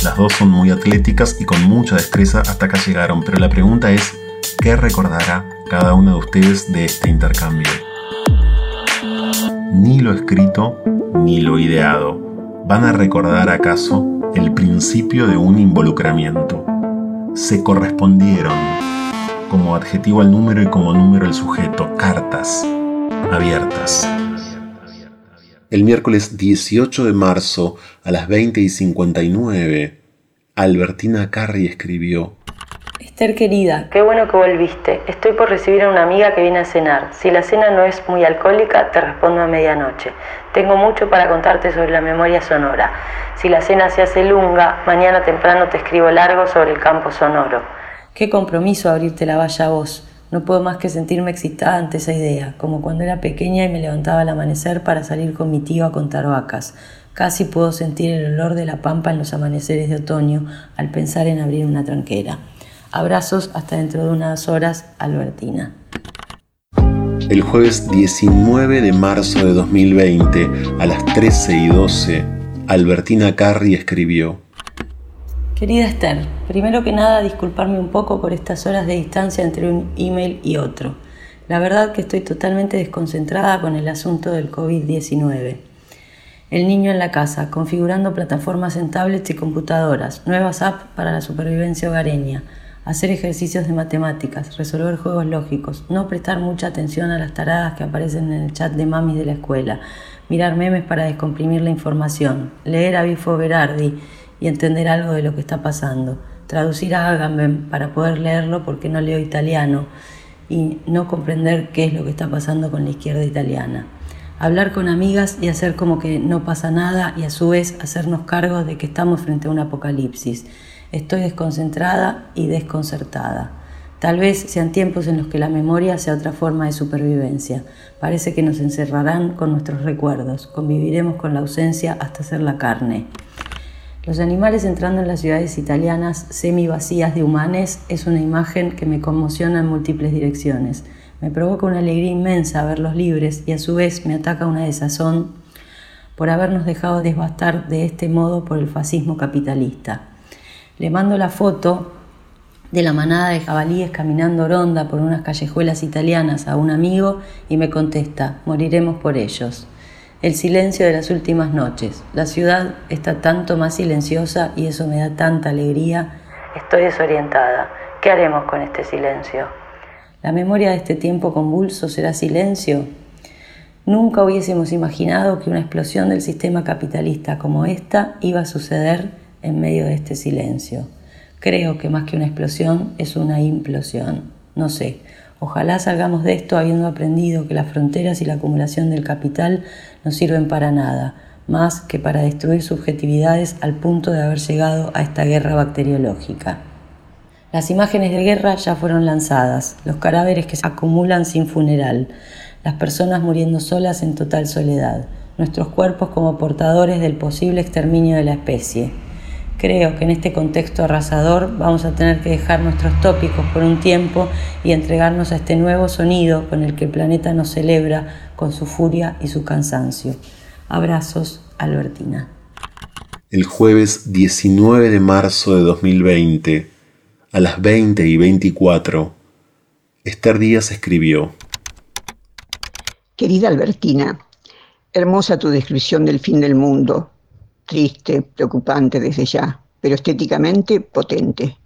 Las dos son muy atléticas y con mucha destreza hasta acá llegaron, pero la pregunta es, ¿qué recordará cada uno de ustedes de este intercambio? Ni lo escrito ni lo ideado van a recordar acaso el principio de un involucramiento. Se correspondieron como adjetivo al número y como número el sujeto, cartas abiertas. El miércoles 18 de marzo a las 20 y 59, Albertina Carri escribió Esther querida, qué bueno que volviste. Estoy por recibir a una amiga que viene a cenar. Si la cena no es muy alcohólica, te respondo a medianoche. Tengo mucho para contarte sobre la memoria sonora. Si la cena se hace lunga, mañana temprano te escribo largo sobre el campo sonoro. Qué compromiso abrirte la valla a vos. No puedo más que sentirme excitada ante esa idea, como cuando era pequeña y me levantaba al amanecer para salir con mi tío a contar vacas. Casi puedo sentir el olor de la pampa en los amaneceres de otoño al pensar en abrir una tranquera. Abrazos hasta dentro de unas horas, Albertina. El jueves 19 de marzo de 2020, a las 13 y 12, Albertina Carri escribió Querida Esther, primero que nada disculparme un poco por estas horas de distancia entre un email y otro. La verdad que estoy totalmente desconcentrada con el asunto del COVID-19. El niño en la casa, configurando plataformas en tablets y computadoras, nuevas apps para la supervivencia hogareña, hacer ejercicios de matemáticas, resolver juegos lógicos, no prestar mucha atención a las taradas que aparecen en el chat de mamis de la escuela, mirar memes para descomprimir la información, leer a Bifo Berardi y entender algo de lo que está pasando, traducir a Agamben para poder leerlo porque no leo italiano y no comprender qué es lo que está pasando con la izquierda italiana. Hablar con amigas y hacer como que no pasa nada y a su vez hacernos cargo de que estamos frente a un apocalipsis. Estoy desconcentrada y desconcertada. Tal vez sean tiempos en los que la memoria sea otra forma de supervivencia. Parece que nos encerrarán con nuestros recuerdos, conviviremos con la ausencia hasta hacer la carne. Los animales entrando en las ciudades italianas semi vacías de humanes es una imagen que me conmociona en múltiples direcciones. Me provoca una alegría inmensa verlos libres y a su vez me ataca una desazón por habernos dejado desbastar de este modo por el fascismo capitalista. Le mando la foto de la manada de jabalíes caminando ronda por unas callejuelas italianas a un amigo y me contesta, moriremos por ellos. El silencio de las últimas noches. La ciudad está tanto más silenciosa y eso me da tanta alegría. Estoy desorientada. ¿Qué haremos con este silencio? ¿La memoria de este tiempo convulso será silencio? Nunca hubiésemos imaginado que una explosión del sistema capitalista como esta iba a suceder en medio de este silencio. Creo que más que una explosión es una implosión. No sé. Ojalá salgamos de esto habiendo aprendido que las fronteras y la acumulación del capital no sirven para nada, más que para destruir subjetividades al punto de haber llegado a esta guerra bacteriológica. Las imágenes de guerra ya fueron lanzadas, los cadáveres que se acumulan sin funeral, las personas muriendo solas en total soledad, nuestros cuerpos como portadores del posible exterminio de la especie. Creo que en este contexto arrasador vamos a tener que dejar nuestros tópicos por un tiempo y entregarnos a este nuevo sonido con el que el planeta nos celebra con su furia y su cansancio. Abrazos, Albertina. El jueves 19 de marzo de 2020, a las 20 y 24, Esther Díaz escribió. Querida Albertina, hermosa tu descripción del fin del mundo triste, preocupante desde ya, pero estéticamente potente.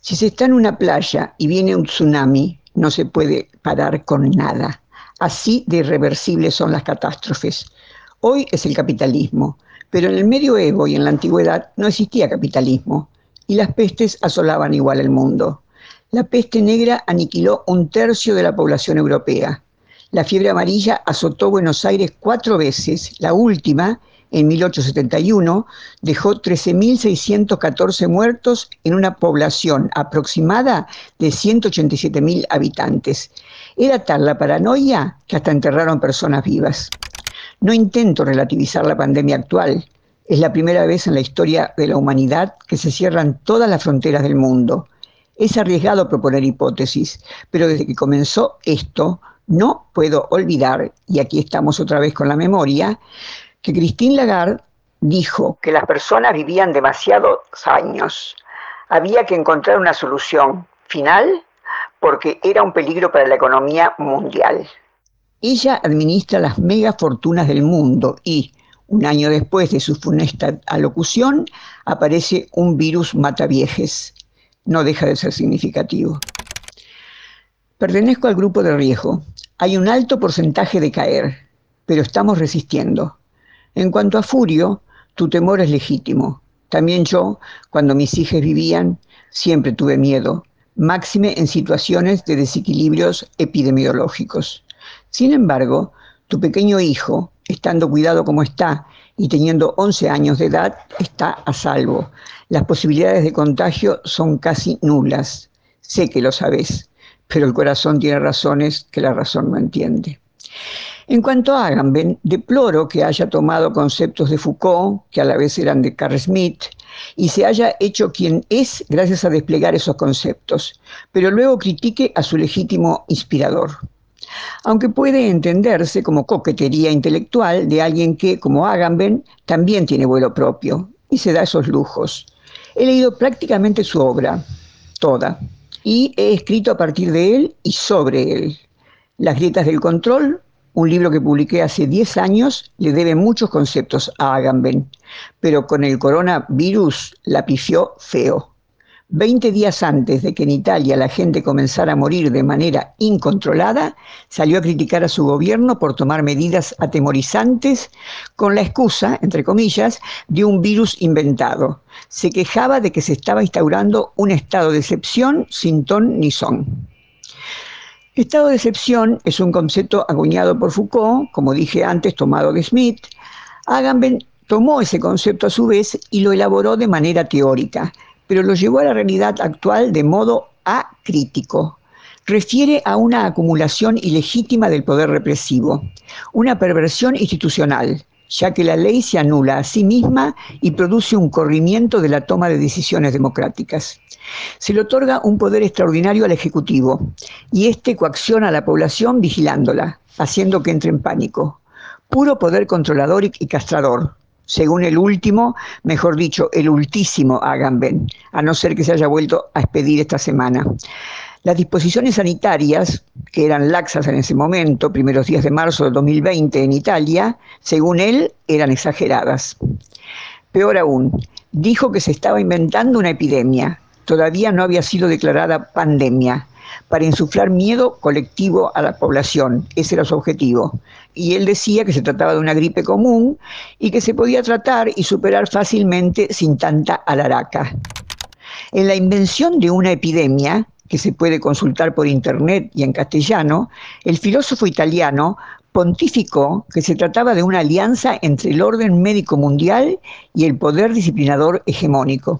Si se está en una playa y viene un tsunami, no se puede parar con nada. Así de irreversibles son las catástrofes. Hoy es el capitalismo, pero en el medioevo y en la antigüedad no existía capitalismo y las pestes asolaban igual el mundo. La peste negra aniquiló un tercio de la población europea. La fiebre amarilla azotó Buenos Aires cuatro veces, la última en 1871 dejó 13.614 muertos en una población aproximada de 187.000 habitantes. Era tal la paranoia que hasta enterraron personas vivas. No intento relativizar la pandemia actual. Es la primera vez en la historia de la humanidad que se cierran todas las fronteras del mundo. Es arriesgado proponer hipótesis, pero desde que comenzó esto, no puedo olvidar, y aquí estamos otra vez con la memoria, que Christine Lagarde dijo que las personas vivían demasiados años. Había que encontrar una solución final porque era un peligro para la economía mundial. Ella administra las megafortunas del mundo y, un año después de su funesta alocución, aparece un virus mataviejes. No deja de ser significativo. Pertenezco al grupo de riesgo. Hay un alto porcentaje de caer, pero estamos resistiendo. En cuanto a Furio, tu temor es legítimo. También yo, cuando mis hijas vivían, siempre tuve miedo, máxime en situaciones de desequilibrios epidemiológicos. Sin embargo, tu pequeño hijo, estando cuidado como está y teniendo 11 años de edad, está a salvo. Las posibilidades de contagio son casi nulas. Sé que lo sabes, pero el corazón tiene razones que la razón no entiende. En cuanto a Agamben, deploro que haya tomado conceptos de Foucault, que a la vez eran de Carl Smith, y se haya hecho quien es gracias a desplegar esos conceptos, pero luego critique a su legítimo inspirador. Aunque puede entenderse como coquetería intelectual de alguien que, como Agamben, también tiene vuelo propio y se da esos lujos. He leído prácticamente su obra, toda, y he escrito a partir de él y sobre él. Las grietas del control, un libro que publiqué hace 10 años, le debe muchos conceptos a Agamben, pero con el coronavirus la pifió feo. Veinte días antes de que en Italia la gente comenzara a morir de manera incontrolada, salió a criticar a su gobierno por tomar medidas atemorizantes con la excusa, entre comillas, de un virus inventado. Se quejaba de que se estaba instaurando un estado de excepción sin ton ni son. Estado de excepción es un concepto acuñado por Foucault, como dije antes, tomado de Smith. Agamben tomó ese concepto a su vez y lo elaboró de manera teórica pero lo llevó a la realidad actual de modo acrítico. Refiere a una acumulación ilegítima del poder represivo, una perversión institucional, ya que la ley se anula a sí misma y produce un corrimiento de la toma de decisiones democráticas. Se le otorga un poder extraordinario al Ejecutivo y éste coacciona a la población vigilándola, haciendo que entre en pánico. Puro poder controlador y castrador, según el último, mejor dicho, el ultísimo Agamben, a no ser que se haya vuelto a expedir esta semana. Las disposiciones sanitarias, que eran laxas en ese momento, primeros días de marzo de 2020 en Italia, según él, eran exageradas. Peor aún, dijo que se estaba inventando una epidemia. Todavía no había sido declarada pandemia para insuflar miedo colectivo a la población. Ese era su objetivo. Y él decía que se trataba de una gripe común y que se podía tratar y superar fácilmente sin tanta alaraca. En la invención de una epidemia, que se puede consultar por internet y en castellano, el filósofo italiano pontificó que se trataba de una alianza entre el orden médico mundial y el poder disciplinador hegemónico.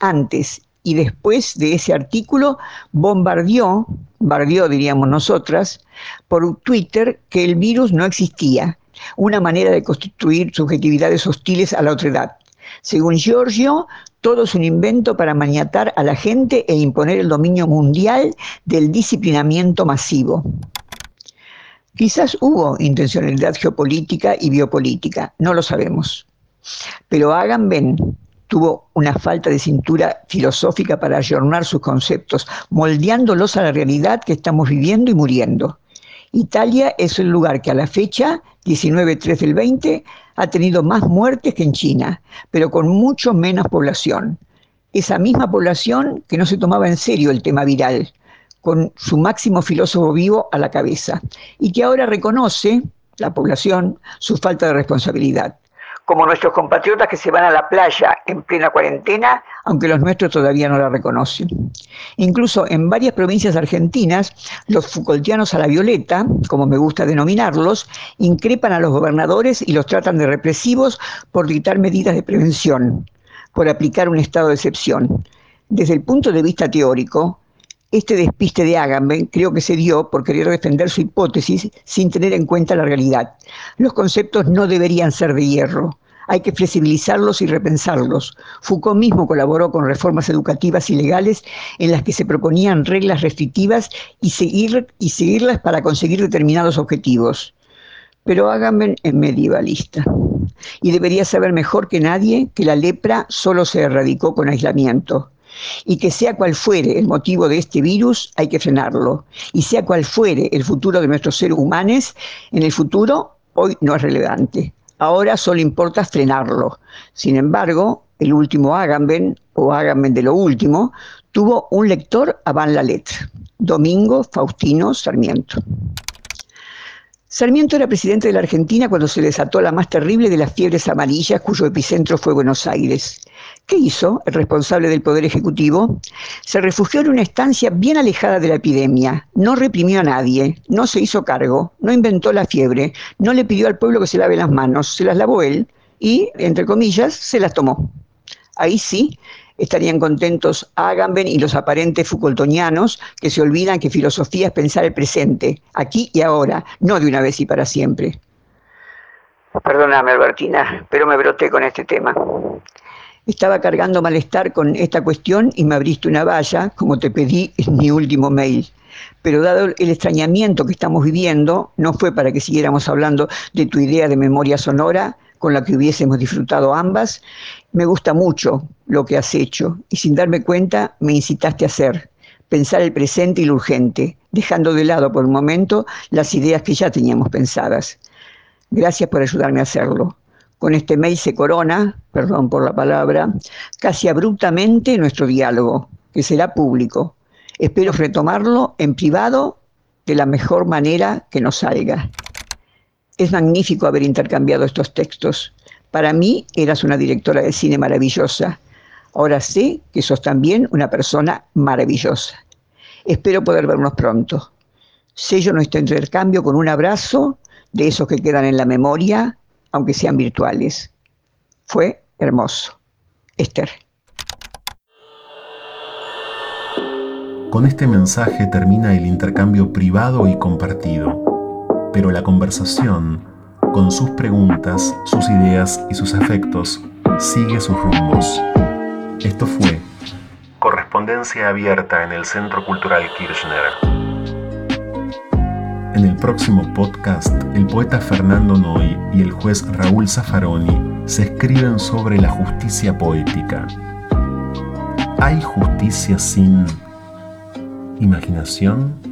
Antes y después de ese artículo bombardeó, diríamos nosotras, por Twitter que el virus no existía, una manera de constituir subjetividades hostiles a la otredad. Según Giorgio, todo es un invento para maniatar a la gente e imponer el dominio mundial del disciplinamiento masivo. Quizás hubo intencionalidad geopolítica y biopolítica, no lo sabemos. Pero hagan ven tuvo una falta de cintura filosófica para ayornar sus conceptos, moldeándolos a la realidad que estamos viviendo y muriendo. Italia es el lugar que a la fecha, 19-3 del 20, ha tenido más muertes que en China, pero con mucho menos población. Esa misma población que no se tomaba en serio el tema viral, con su máximo filósofo vivo a la cabeza, y que ahora reconoce, la población, su falta de responsabilidad como nuestros compatriotas que se van a la playa en plena cuarentena, aunque los nuestros todavía no la reconocen. Incluso en varias provincias argentinas, los Foucaultianos a la violeta, como me gusta denominarlos, increpan a los gobernadores y los tratan de represivos por dictar medidas de prevención, por aplicar un estado de excepción. Desde el punto de vista teórico, este despiste de Agamben creo que se dio por querer defender su hipótesis sin tener en cuenta la realidad. Los conceptos no deberían ser de hierro. Hay que flexibilizarlos y repensarlos. Foucault mismo colaboró con reformas educativas y legales en las que se proponían reglas restrictivas y, seguir, y seguirlas para conseguir determinados objetivos. Pero Agamben es medievalista y debería saber mejor que nadie que la lepra solo se erradicó con aislamiento y que sea cual fuere el motivo de este virus, hay que frenarlo. Y sea cual fuere el futuro de nuestros seres humanos, en el futuro hoy no es relevante. Ahora solo importa frenarlo. Sin embargo, el último Agamben, o Agamben de lo último, tuvo un lector a Van la letra, Domingo Faustino Sarmiento. Sarmiento era presidente de la Argentina cuando se desató la más terrible de las fiebres amarillas, cuyo epicentro fue Buenos Aires. ¿Qué hizo el responsable del Poder Ejecutivo? Se refugió en una estancia bien alejada de la epidemia, no reprimió a nadie, no se hizo cargo, no inventó la fiebre, no le pidió al pueblo que se lave las manos, se las lavó él y, entre comillas, se las tomó. Ahí sí estarían contentos Agamben y los aparentes Foucaultonianos que se olvidan que filosofía es pensar el presente, aquí y ahora, no de una vez y para siempre. Perdóname, Albertina, pero me broté con este tema. Estaba cargando malestar con esta cuestión y me abriste una valla, como te pedí en mi último mail. Pero dado el extrañamiento que estamos viviendo, no fue para que siguiéramos hablando de tu idea de memoria sonora, con la que hubiésemos disfrutado ambas. Me gusta mucho lo que has hecho y sin darme cuenta me incitaste a hacer, pensar el presente y lo urgente, dejando de lado por un momento las ideas que ya teníamos pensadas. Gracias por ayudarme a hacerlo. Con este mail se corona, perdón por la palabra, casi abruptamente nuestro diálogo, que será público. Espero retomarlo en privado de la mejor manera que nos salga. Es magnífico haber intercambiado estos textos. Para mí eras una directora de cine maravillosa. Ahora sé que sos también una persona maravillosa. Espero poder vernos pronto. Sello nuestro intercambio con un abrazo de esos que quedan en la memoria, aunque sean virtuales. Fue hermoso. Esther. Con este mensaje termina el intercambio privado y compartido, pero la conversación, con sus preguntas, sus ideas y sus afectos, sigue sus rumbos. Esto fue Correspondencia Abierta en el Centro Cultural Kirchner. En el próximo podcast, el poeta Fernando Noy y el juez Raúl Zaffaroni se escriben sobre la justicia poética. ¿Hay justicia sin imaginación?